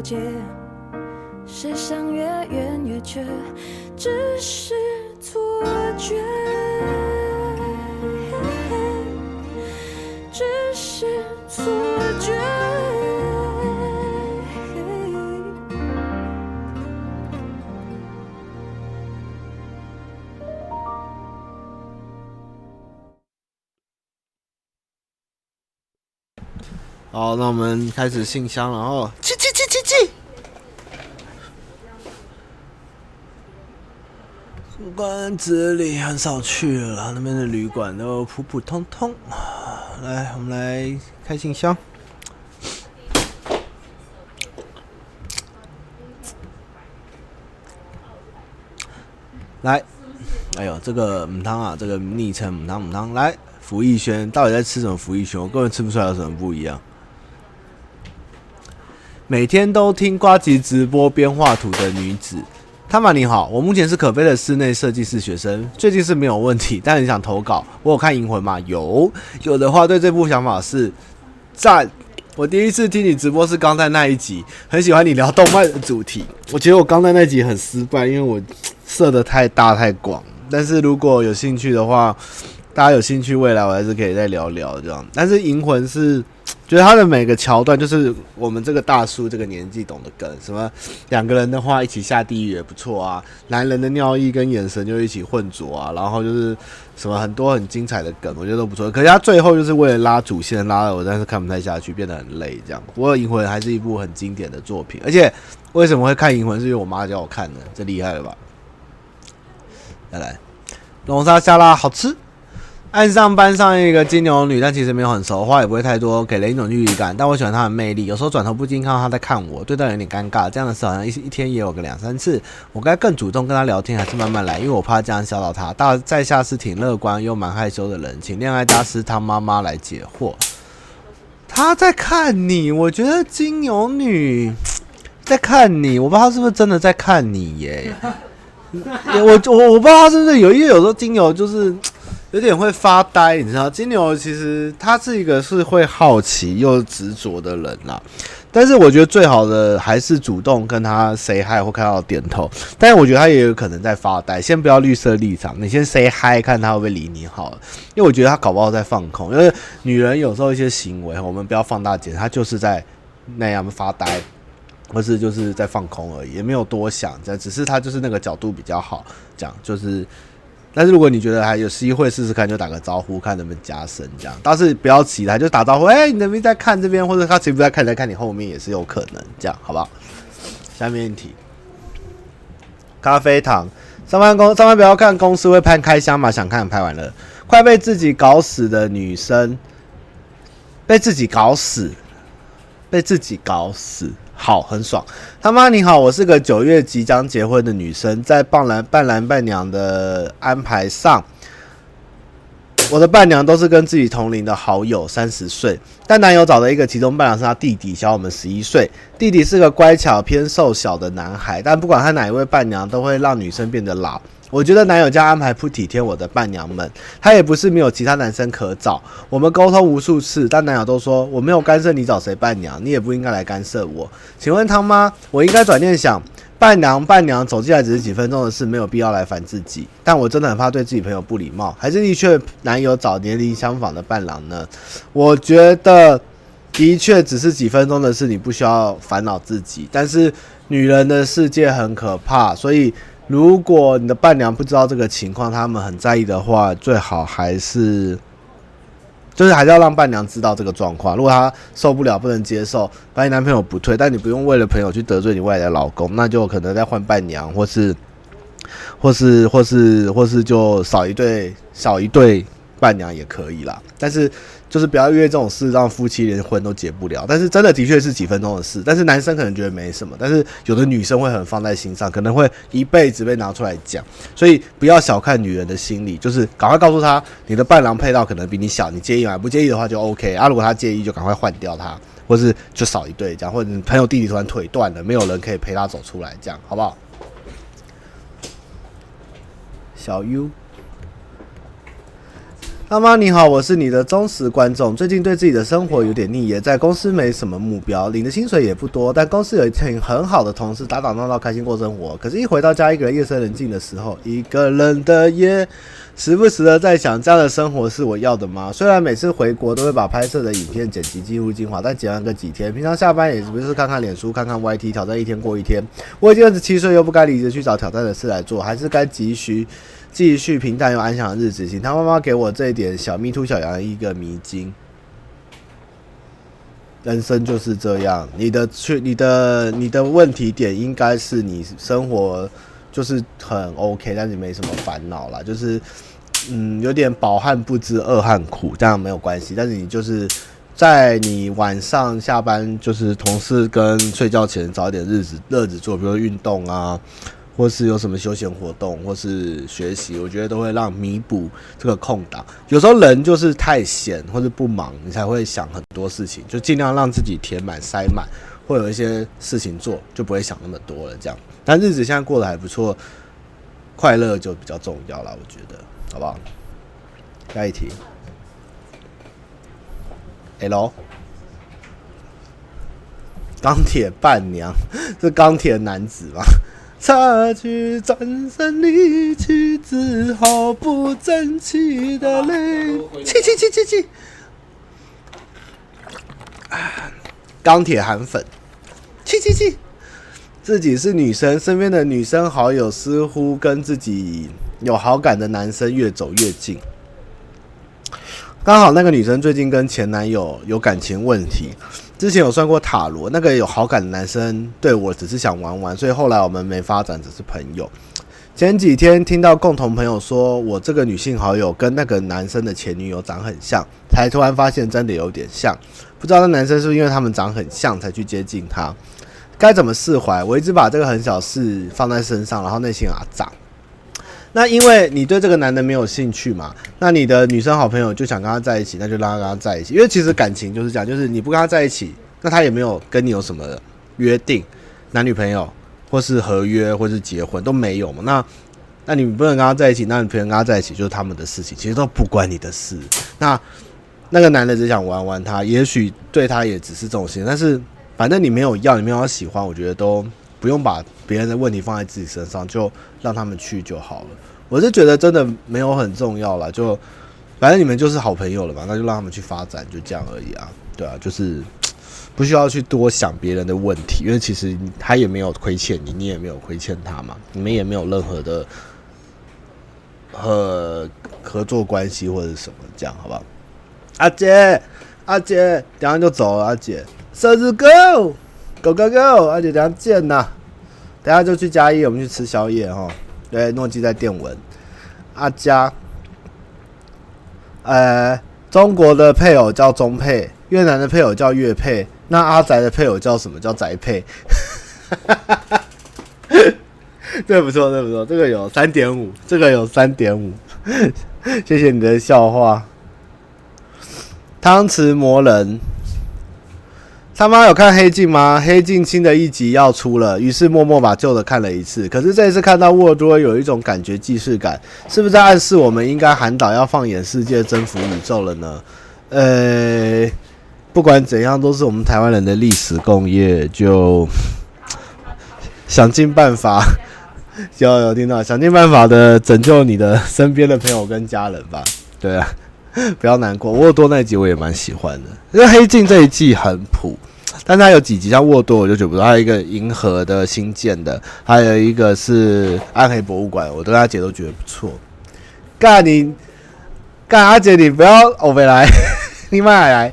缺，只是错觉，只是错觉。好，那我们开始信箱，然后。馆子里很少去了，那边的旅馆都普普通通。来，我们来开信箱。来，哎呦，这个母汤啊，这个昵称母汤母汤，来，福义轩到底在吃什么？福义轩，我根本吃不出来有什么不一样。每天都听瓜吉直播边画图的女子，汤玛你好，我目前是可悲的室内设计师学生，最近是没有问题，但很想投稿。我有看《银魂》吗？有，有的话对这部想法是赞。我第一次听你直播是刚在那一集，很喜欢你聊动漫的主题。我觉得我刚在那集很失败，因为我。设的太大太广，但是如果有兴趣的话，大家有兴趣，未来我还是可以再聊聊这样。但是《银魂》是觉得他的每个桥段，就是我们这个大叔这个年纪懂得梗，什么两个人的话一起下地狱也不错啊，男人的尿意跟眼神就一起混浊啊，然后就是什么很多很精彩的梗，我觉得都不错。可是他最后就是为了拉主线拉的我，但是看不太下去，变得很累这样。不过《银魂》还是一部很经典的作品，而且为什么会看《银魂》，是因为我妈叫我看的，这厉害了吧？再来，龙沙沙拉好吃。岸上班上一个金牛女，但其实没有很熟，话也不会太多，给人一种距离感。但我喜欢她的魅力，有时候转头不禁看到她在看我，对待有点尴尬。这样的事好像一一天也有个两三次。我该更主动跟她聊天，还是慢慢来？因为我怕这样吓到她。大在下是挺乐观又蛮害羞的人，请恋爱大师他妈妈来解惑。她在看你，我觉得金牛女在看你，我不知道她是不是真的在看你耶。我我我不知道他是不是有，因为有时候金牛就是有点会发呆，你知道，金牛其实他是一个是会好奇又执着的人啦。但是我觉得最好的还是主动跟他 say hi 或看到点头。但是我觉得他也有可能在发呆，先不要绿色立场，你先 say hi 看他会不会理你好了。因为我觉得他搞不好在放空，因为女人有时候一些行为，我们不要放大解，她就是在那样发呆。或是就是在放空而已，也没有多想，这只是他就是那个角度比较好，这样就是。但是如果你觉得还有机会试试看，就打个招呼，看能不能加深，这样。但是不要起来就打招呼，哎、你能不能在看这边？或者他其实不在看，在看你后面也是有可能，这样好不好？下面一题，咖啡糖。上班公上班不要看公司会拍开箱嘛？想看拍完了，快被自己搞死的女生，被自己搞死，被自己搞死。好，很爽。他妈你好，我是个九月即将结婚的女生，在伴郎伴郎伴娘的安排上，我的伴娘都是跟自己同龄的好友，三十岁，但男友找的一个其中伴郎是他弟弟，小我们十一岁。弟弟是个乖巧偏瘦小的男孩，但不管他哪一位伴娘，都会让女生变得老。我觉得男友这样安排不体贴我的伴娘们，他也不是没有其他男生可找。我们沟通无数次，但男友都说我没有干涉你找谁伴娘，你也不应该来干涉我。请问汤妈，我应该转念想，伴娘伴娘走进来只是几分钟的事，没有必要来烦自己。但我真的很怕对自己朋友不礼貌，还是的确男友找年龄相仿的伴郎呢？我觉得的确只是几分钟的事，你不需要烦恼自己。但是女人的世界很可怕，所以。如果你的伴娘不知道这个情况，他们很在意的话，最好还是，就是还是要让伴娘知道这个状况。如果她受不了、不能接受，把你男朋友不退，但你不用为了朋友去得罪你未来的老公，那就可能再换伴娘，或是，或是，或是，或是就少一对，少一对伴娘也可以啦。但是。就是不要因为这种事让夫妻连婚都结不了，但是真的的确是几分钟的事，但是男生可能觉得没什么，但是有的女生会很放在心上，可能会一辈子被拿出来讲，所以不要小看女人的心理，就是赶快告诉她，你的伴郎配到可能比你小，你介意吗？不介意的话就 OK 啊，如果他介意就赶快换掉他，或是就少一对这样，或者你朋友弟弟突然腿断了，没有人可以陪他走出来，这样好不好？小 U。妈妈你好，我是你的忠实观众。最近对自己的生活有点腻，也在公司没什么目标，领的薪水也不多。但公司有一群很好的同事，打打闹闹，开心过生活。可是，一回到家，一个人夜深人静的时候，一个人的夜，时不时的在想，这样的生活是我要的吗？虽然每次回国都会把拍摄的影片剪辑记录精华，但剪完个几天，平常下班也不是看看脸书，看看 YT，挑战一天过一天。我已经二十七岁，又不该离职去找挑战的事来做，还是该急需。继续平淡又安详的日子，请他妈妈给我这一点小咪兔小羊一个迷津。人生就是这样，你的去你的你的问题点应该是你生活就是很 OK，但是没什么烦恼啦，就是嗯有点饱汉不知饿汉苦，这样没有关系。但是你就是在你晚上下班，就是同事跟睡觉前找一点日子乐子做，比如运动啊。或是有什么休闲活动，或是学习，我觉得都会让弥补这个空档。有时候人就是太闲或者不忙，你才会想很多事情，就尽量让自己填满、塞满，会有一些事情做，就不会想那么多了。这样，但日子现在过得还不错，快乐就比较重要了，我觉得，好不好？下一题，L，钢铁伴娘 是钢铁男子吗？擦去转身离去之后不争气的泪，气气气气气！钢铁韩粉，气气气！自己是女生，身边的女生好友似乎跟自己有好感的男生越走越近。刚好那个女生最近跟前男友有感情问题。之前有算过塔罗，那个有好感的男生对我只是想玩玩，所以后来我们没发展，只是朋友。前几天听到共同朋友说我这个女性好友跟那个男生的前女友长很像，才突然发现真的有点像。不知道那男生是不是因为他们长很像才去接近他？该怎么释怀？我一直把这个很小事放在身上，然后内心啊长。那因为你对这个男的没有兴趣嘛，那你的女生好朋友就想跟他在一起，那就让他跟他在一起。因为其实感情就是这样，就是你不跟他在一起，那他也没有跟你有什么约定，男女朋友或是合约或是结婚都没有嘛。那那你不能跟他在一起，那你不能跟他在一起就是他们的事情，其实都不关你的事。那那个男的只想玩玩他，也许对他也只是这种心，但是反正你没有要，你没有要喜欢，我觉得都。不用把别人的问题放在自己身上，就让他们去就好了。我是觉得真的没有很重要啦，就反正你们就是好朋友了嘛，那就让他们去发展，就这样而已啊。对啊，就是 不需要去多想别人的问题，因为其实他也没有亏欠你，你也没有亏欠他嘛，你们也没有任何的和合作关系或者什么，这样好不好？阿姐，阿姐，等下就走了，阿姐，生日 go。Go go go！而且等下见呐，等下就去嘉义，我们去吃宵夜哈。对，诺基在电文。阿佳，呃，中国的配偶叫中配，越南的配偶叫越配，那阿宅的配偶叫什么？叫宅配。这不错，这不错，这个有三点五，这个有三点五。谢谢你的笑话。汤匙魔人。他妈有看黑镜吗？黑镜新的一集要出了，于是默默把旧的看了一次。可是这一次看到沃多，有一种感觉既视感，是不是在暗示我们应该喊倒要放眼世界、征服宇宙了呢？呃，不管怎样，都是我们台湾人的历史共业，就 想尽办法，有有听到？想尽办法的拯救你的身边的朋友跟家人吧。对啊，不要难过。沃多那一集我也蛮喜欢的，因为黑镜这一季很普。但它有几集像沃多，我就觉得不错。还有一个银河的新建的，还有一个是暗黑博物馆，我跟阿姐都觉得不错。干你，干阿姐你不要欧回来，你慢来。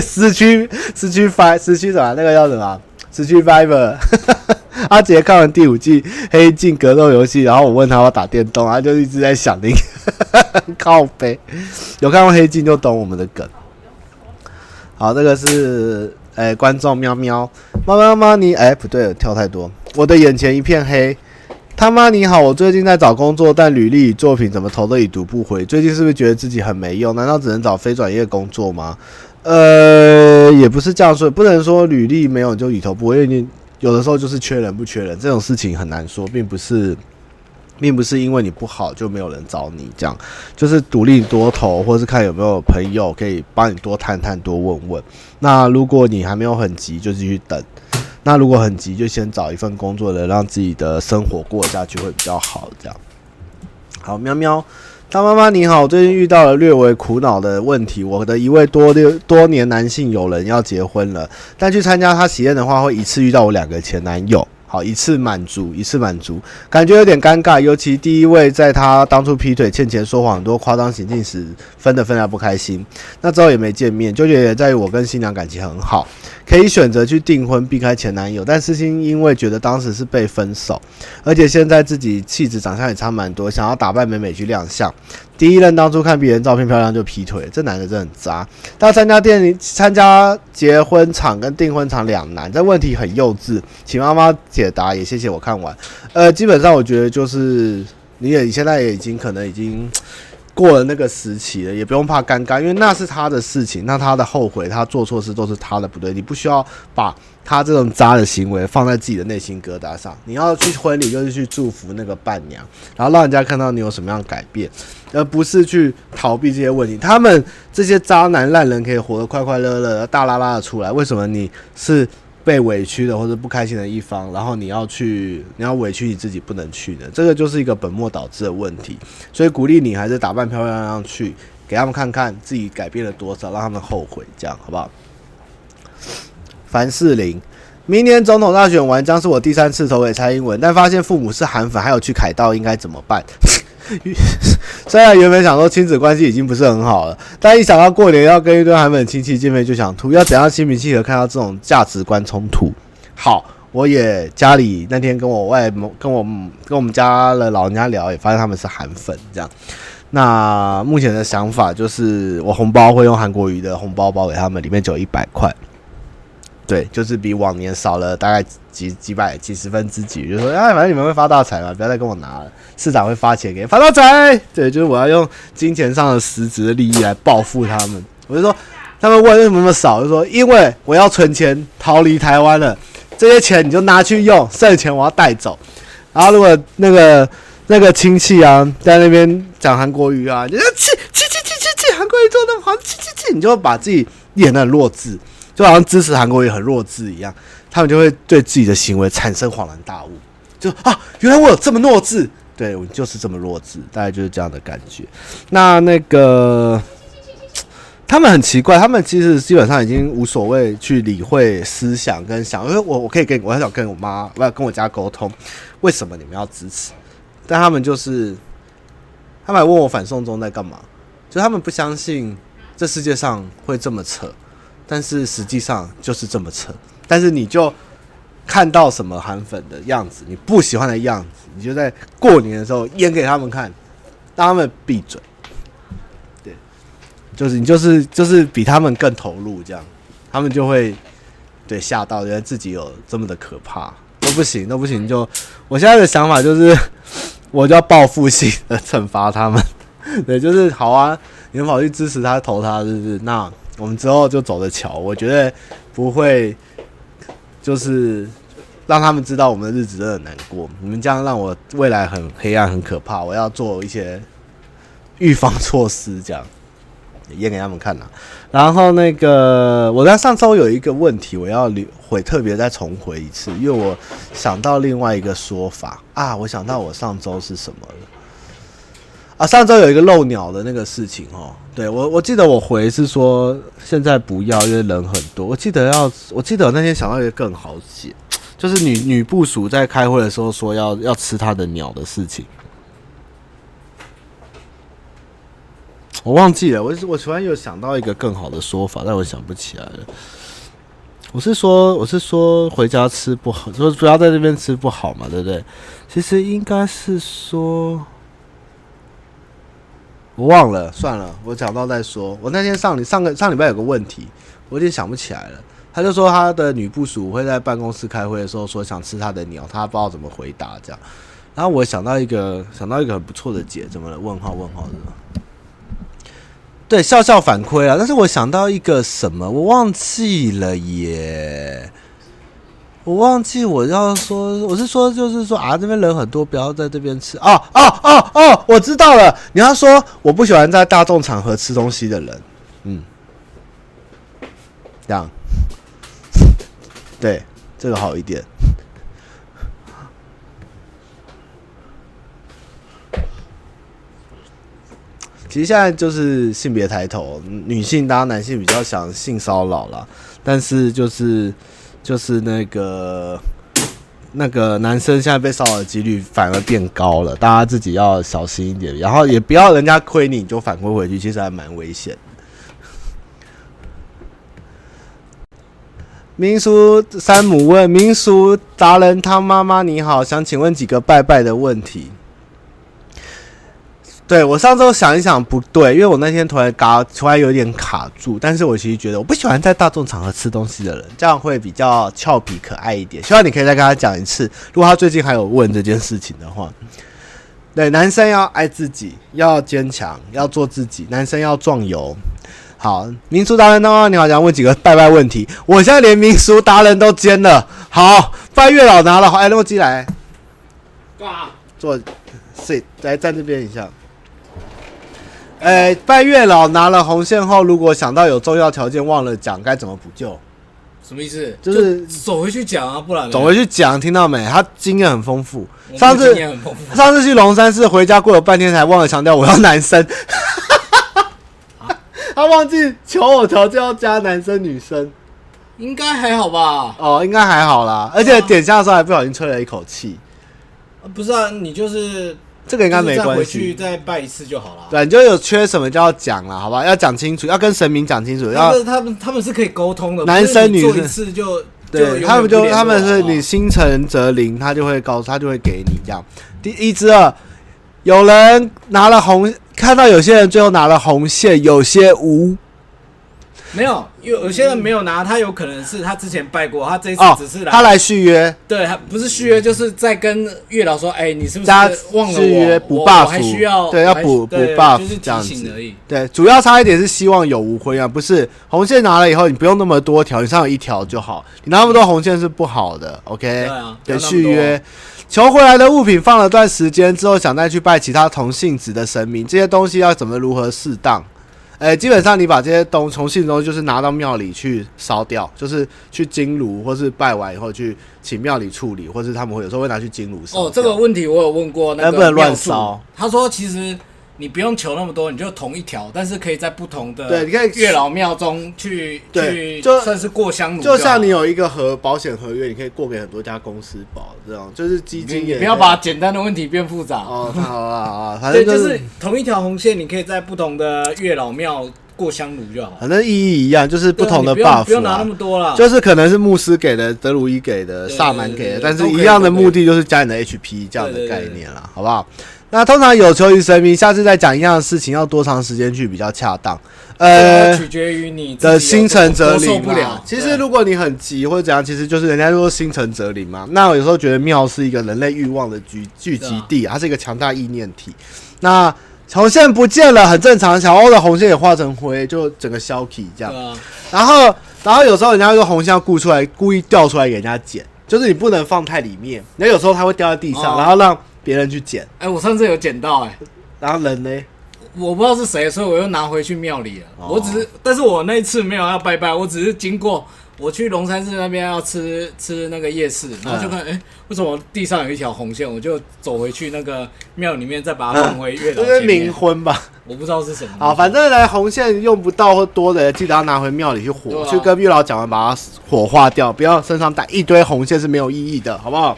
失去失去 five 失去什么？那个叫什么？失去 viver。阿杰看完第五季黑镜格斗游戏，然后我问他要打电动，他就一直在想那个 靠北。有看过黑镜就懂我们的梗。好，这个是诶、欸，观众喵喵，猫猫猫你诶，不对，跳太多，我的眼前一片黑。他妈你好，我最近在找工作，但履历与作品怎么投都已读不回。最近是不是觉得自己很没用？难道只能找非专业工作吗？呃，也不是这样说，不能说履历没有就已读不回，因为你有的时候就是缺人不缺人，这种事情很难说，并不是。并不是因为你不好就没有人找你，这样就是独立多投，或是看有没有朋友可以帮你多探探、多问问。那如果你还没有很急，就继续等；那如果很急，就先找一份工作的，让自己的生活过下去会比较好。这样。好，喵喵，大妈妈你好，最近遇到了略微苦恼的问题。我的一位多多年男性友人要结婚了，但去参加他喜宴的话，会一次遇到我两个前男友。好，一次满足，一次满足，感觉有点尴尬。尤其第一位在他当初劈腿、欠钱、说谎很多夸张行径时，分的分的不开心。那之后也没见面，纠结也在于我跟新娘感情很好，可以选择去订婚避开前男友，但私心因为觉得当时是被分手，而且现在自己气质长相也差蛮多，想要打扮美美去亮相。第一任当初看别人照片漂亮就劈腿，这男的真的很渣。到参加电参加结婚场跟订婚场两难，这问题很幼稚，请妈妈解答也谢谢我看完。呃，基本上我觉得就是你也现在也已经可能已经过了那个时期了，也不用怕尴尬，因为那是他的事情，那他的后悔，他做错事都是他的不对，你不需要把。他这种渣的行为放在自己的内心疙瘩上，你要去婚礼就是去祝福那个伴娘，然后让人家看到你有什么样改变，而不是去逃避这些问题。他们这些渣男烂人可以活得快快乐乐、大拉拉的出来，为什么你是被委屈的或者不开心的一方？然后你要去，你要委屈你自己不能去的，这个就是一个本末倒置的问题。所以鼓励你还是打扮漂漂亮亮去，给他们看看自己改变了多少，让他们后悔，这样好不好？凡士林，明年总统大选完将是我第三次投给蔡英文，但发现父母是韩粉，还有去凯道，应该怎么办？虽然原本想说亲子关系已经不是很好了，但一想到过年要跟一堆韩粉亲戚见面，就想吐。要怎样心平气和看到这种价值观冲突？好，我也家里那天跟我外母、跟我跟我们家的老人家聊，也发现他们是韩粉，这样。那目前的想法就是，我红包会用韩国瑜的红包包给他们，里面只有一百块。对，就是比往年少了大概几几百几十分之几，就说哎，反正你们会发大财嘛，不要再跟我拿了。市长会发钱给你发大财，对，就是我要用金钱上的实质的利益来报复他们。我就说，他们问为什么那么少，就说因为我要存钱逃离台湾了，这些钱你就拿去用，剩的钱我要带走。然后如果那个那个亲戚啊在那边讲韩国语啊，就说去去去去去去韩国瑜做那么好，去去去，你就把自己演得很弱智。就好像支持韩国也很弱智一样，他们就会对自己的行为产生恍然大悟，就啊，原来我有这么弱智，对，我就是这么弱智，大概就是这样的感觉。那那个他们很奇怪，他们其实基本上已经无所谓去理会思想跟想，因为我我可以跟我很想跟我妈，我要跟我家沟通，为什么你们要支持？但他们就是，他们还问我反送中在干嘛，就他们不相信这世界上会这么扯。但是实际上就是这么扯，但是你就看到什么韩粉的样子，你不喜欢的样子，你就在过年的时候演给他们看，让他们闭嘴。对，就是你就是就是比他们更投入这样，他们就会对吓到，觉得自己有这么的可怕，都不行都不行。就我现在的想法就是，我 就要报复性的惩罚他们。对，就是好啊，你们跑去支持他投他，是不是？那。我们之后就走着瞧，我觉得不会，就是让他们知道我们的日子真的很难过。你们这样让我未来很黑暗、很可怕。我要做一些预防措施，这样演给他们看呐。然后那个，我在上周有一个问题，我要回特别再重回一次，因为我想到另外一个说法啊，我想到我上周是什么了。啊，上周有一个漏鸟的那个事情哦，对，我我记得我回是说现在不要，因为人很多。我记得要，我记得我那天想到一个更好解，就是女女部署在开会的时候说要要吃他的鸟的事情，我忘记了。我我突然有想到一个更好的说法，但我想不起来了。我是说，我是说回家吃不好，说不要在这边吃不好嘛，对不对？其实应该是说。我忘了，算了，我讲到再说。我那天上礼上个上礼拜有个问题，我有点想不起来了。他就说他的女部署会在办公室开会的时候说想吃他的鸟，他不知道怎么回答这样。然后我想到一个想到一个很不错的解，怎么了？问号问号的。对，笑笑反馈了。但是我想到一个什么，我忘记了耶。我忘记我要说，我是说，就是说啊，这边人很多，不要在这边吃。哦哦哦哦，我知道了。你要说我不喜欢在大众场合吃东西的人，嗯，这样，对，这个好一点。其实现在就是性别抬头，女性当然男性比较想性骚扰啦，但是就是。就是那个那个男生现在被骚扰的几率反而变高了，大家自己要小心一点，然后也不要人家亏你，你就反馈回去，其实还蛮危险。民俗山姆问民俗达人汤妈妈你好，想请问几个拜拜的问题。对，我上周想一想不对，因为我那天突然嘎突然有点卡住，但是我其实觉得我不喜欢在大众场合吃东西的人，这样会比较俏皮可爱一点。希望你可以再跟他讲一次，如果他最近还有问这件事情的话。对，男生要爱自己，要坚强，要做自己，男生要壮游。好，民俗达人的话，你好，想问几个拜拜问题。我现在连民俗达人都兼了。好，拜月老拿了，哎，诺基来，干嘛？坐，sit，来站这边一下。哎，拜月老拿了红线后，如果想到有重要条件忘了讲，该怎么补救？什么意思？就是就走回去讲啊，不然走回去讲，听到没？他经验很丰富。上次上次去龙山寺回家，过了半天才忘了强调我要男生。他忘记求偶条件要加男生女生，应该还好吧？哦，应该还好啦。而且点香的时候还不小心吹了一口气。不是啊，你就是这个应该没关系，回去再拜一次就好了。对，你就有缺什么就要讲了，好吧？要讲清楚，要跟神明讲清楚。要他们他们是可以沟通的，男生女生做一次就对他们就他们是你心诚则灵，他就会告诉他就会给你这样。第一之二，有人拿了红。看到有些人最后拿了红线，有些无，没有，有有些人没有拿，他有可能是他之前拜过，他这次只是来，哦、他来续约，对，他不是续约，就是在跟月老说，哎、欸，你是不是忘了续约补 buff，还需要对，要补补 buff，就是提醒而已。对，主要差一点是希望有无婚啊，不是红线拿了以后，你不用那么多条，你上有一条就好，你拿那么多红线是不好的，OK？对啊，对，续约。求回来的物品放了段时间之后，想再去拜其他同性质的神明，这些东西要怎么如何适当？诶，基本上你把这些东从信中就是拿到庙里去烧掉，就是去金炉，或是拜完以后去请庙里处理，或是他们会有时候会拿去金炉烧。哦，这个问题我有问过，那不能乱烧。他说其实。你不用求那么多，你就同一条，但是可以在不同的对，你可以月老庙中去去，就算是过香炉，就像你有一个合保险合约，你可以过给很多家公司保，这样就是基金也。你不要把简单的问题变复杂哦。好啊好啊，反正就是、就是、同一条红线，你可以在不同的月老庙过香炉就好。反正意义一样，就是不同的 buff，不，不用拿那么多了。就是可能是牧师给的，德鲁伊给的，萨满给的，但是一样的目的就是加你的 HP 这样的概念了，好不好？那通常有求于神明，下次再讲一样的事情，要多长时间去比较恰当？呃，取决于你的心诚则灵嘛。其实如果你很急或者怎样，其实就是人家说心诚则灵嘛。那我有时候觉得庙是一个人类欲望的聚聚集地，它是一个强大意念体。那红线不见了，很正常。小欧的红线也化成灰，就整个消体这样。然后，然后有时候人家说红线要顾出来，故意掉出来给人家捡，就是你不能放太里面。那有时候它会掉在地上，然后让。别人去捡，哎，我上次有捡到，哎，然后人呢？我不知道是谁，所以我又拿回去庙里了。我只是，但是我那一次没有要拜拜，我只是经过，我去龙山寺那边要吃吃那个夜市，然后就看，哎，为什么地上有一条红线？我就走回去那个庙里面，再把它放回月老。这是冥婚吧？我不知道是什么。好，反正呢，红线用不到或多的，记得要拿回庙里去火，去跟月老讲完，把它火化掉，不要身上带一堆红线是没有意义的，好不好？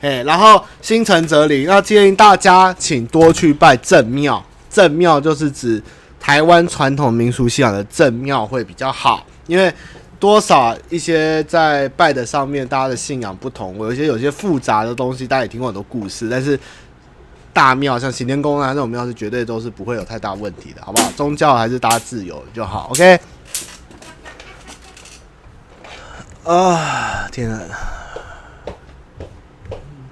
哎，然后心诚则灵，那建议大家请多去拜正庙。正庙就是指台湾传统民俗信仰的正庙会比较好，因为多少一些在拜的上面，大家的信仰不同，有一些有些复杂的东西，大家也听过很多故事。但是大庙像行天宫啊这种庙是绝对都是不会有太大问题的，好不好？宗教还是大家自由就好。OK。啊，天哪！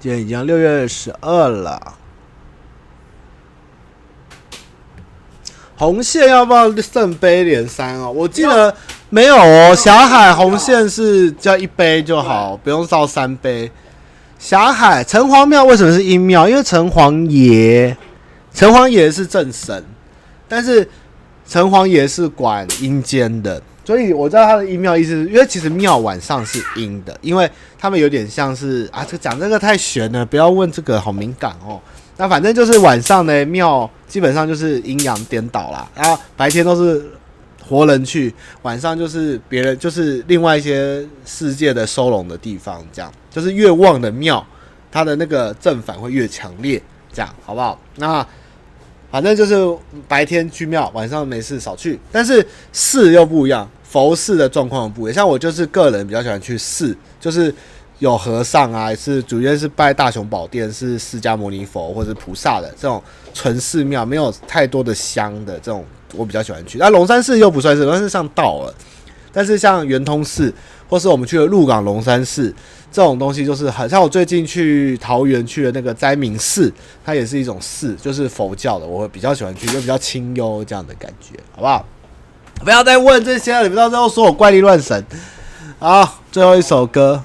今天已经六月十二了，红线要不要圣杯连三哦？我记得没有哦。霞海红线是叫一杯就好，不用烧三杯。霞海城隍庙为什么是阴庙？因为城隍爷，城隍爷是正神，但是城隍爷是管阴间的。所以我知道他的阴庙意思，因为其实庙晚上是阴的，因为他们有点像是啊，这讲这个太玄了，不要问这个，好敏感哦。那反正就是晚上呢，庙基本上就是阴阳颠倒啦，然后白天都是活人去，晚上就是别人，就是另外一些世界的收容的地方，这样就是越旺的庙，它的那个正反会越强烈，这样好不好？那反正就是白天去庙，晚上没事少去。但是寺又不一样，佛寺的状况不一样。像我就是个人比较喜欢去寺，就是有和尚啊，是主要是拜大雄宝殿，是释迦牟尼佛或者菩萨的这种纯寺庙，没有太多的香的这种，我比较喜欢去。那龙山寺又不算是，龙山寺上道了。但是像圆通寺，或是我们去的鹿港龙山寺。这种东西就是很像我最近去桃园去的那个灾民寺，它也是一种寺，就是佛教的，我会比较喜欢去，就比较清幽这样的感觉，好不好？不要再问这些了，你们到最后说我怪力乱神。好，最后一首歌。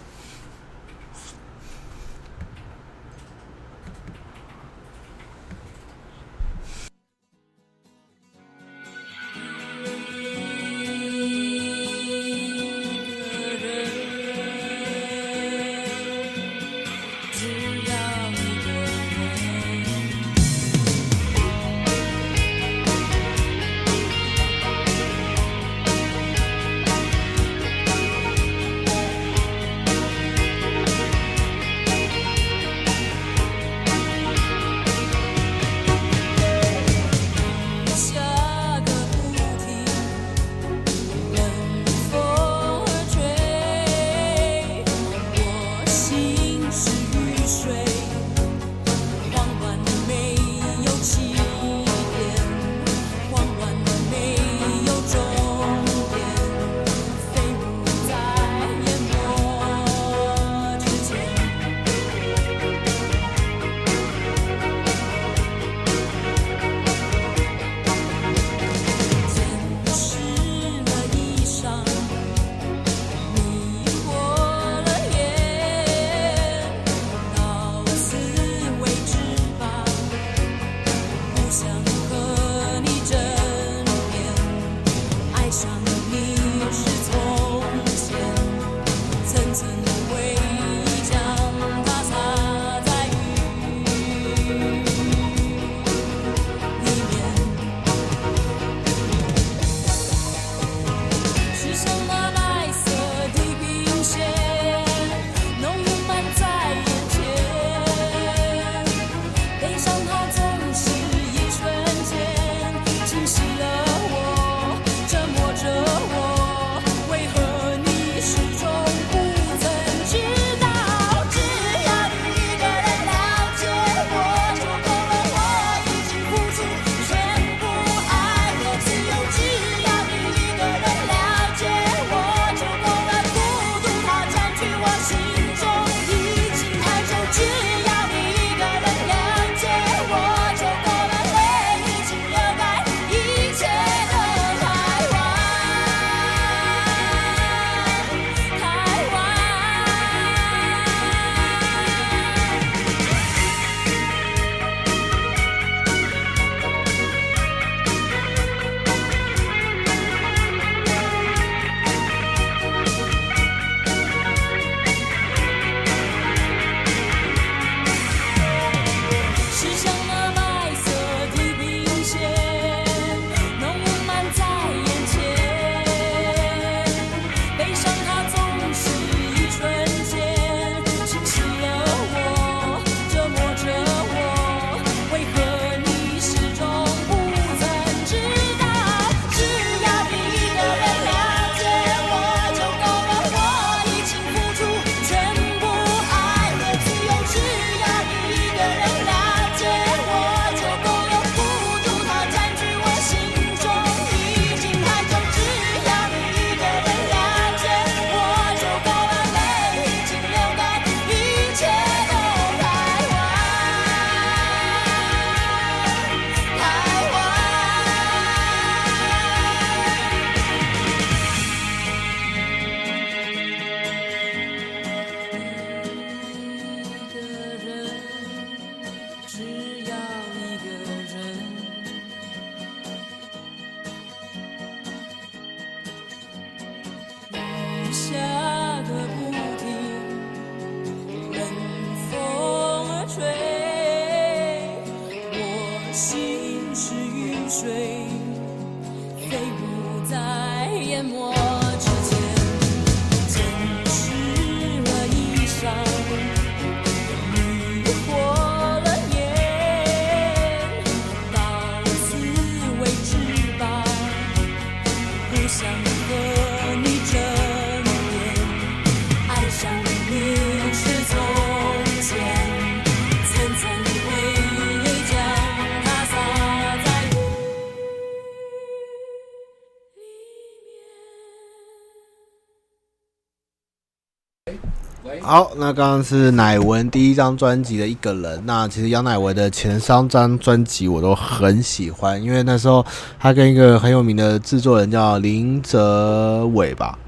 好，那刚刚是乃文第一张专辑的一个人。那其实杨乃文的前三张专辑我都很喜欢，因为那时候他跟一个很有名的制作人叫林哲伟吧，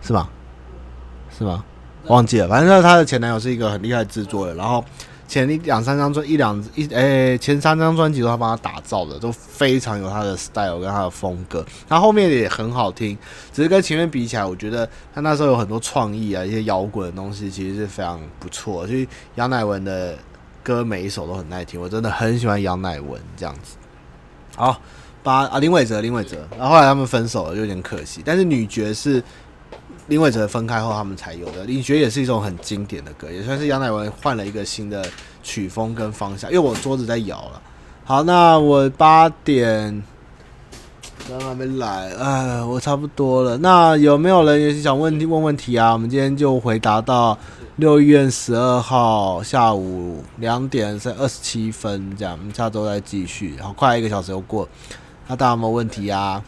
是吧？是吧？忘记了，反正他的前男友是一个很厉害制作人，然后。前一两三张专一两一诶、前三张专辑都他帮他打造的，都非常有他的 style 跟他的风格。他后面也很好听，只是跟前面比起来，我觉得他那时候有很多创意啊，一些摇滚的东西其实是非常不错。所以杨乃文的歌每一首都很耐听，我真的很喜欢杨乃文这样子。好，八啊林伟哲林伟哲，然后后来他们分手了，有点可惜。但是女爵是。林伟哲分开后，他们才有的。你觉得也是一种很经典的歌，也算是杨乃文换了一个新的曲风跟方向。因为我桌子在摇了。好，那我八点，刚刚还没来，哎，我差不多了。那有没有人也是想问问问题啊？我们今天就回答到六月十二号下午两点是二十七分这样，我们下周再继续。好，快一个小时又过，那大家有没有问题啊？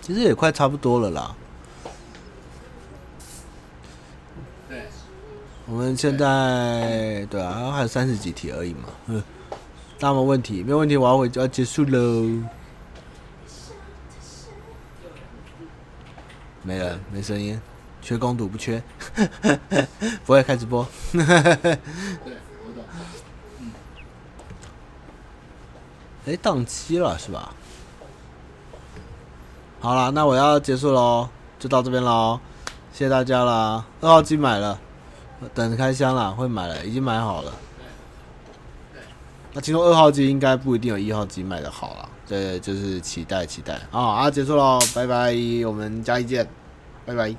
其实也快差不多了啦。我们现在对啊，还有三十几题而已嘛。嗯，大家没问题，没有问题，我要回就要结束喽。没了，没声音，缺工读不缺，不会开直播。对，我懂。嗯。哎，宕机了是吧？好了，那我要结束喽，就到这边喽，谢谢大家啦。二号机买了。等着开箱啦，会买了，已经买好了。那其中二号机应该不一定有一号机卖的好了，对，就是期待期待。好啊，结束喽，拜拜，我们下一见，拜拜。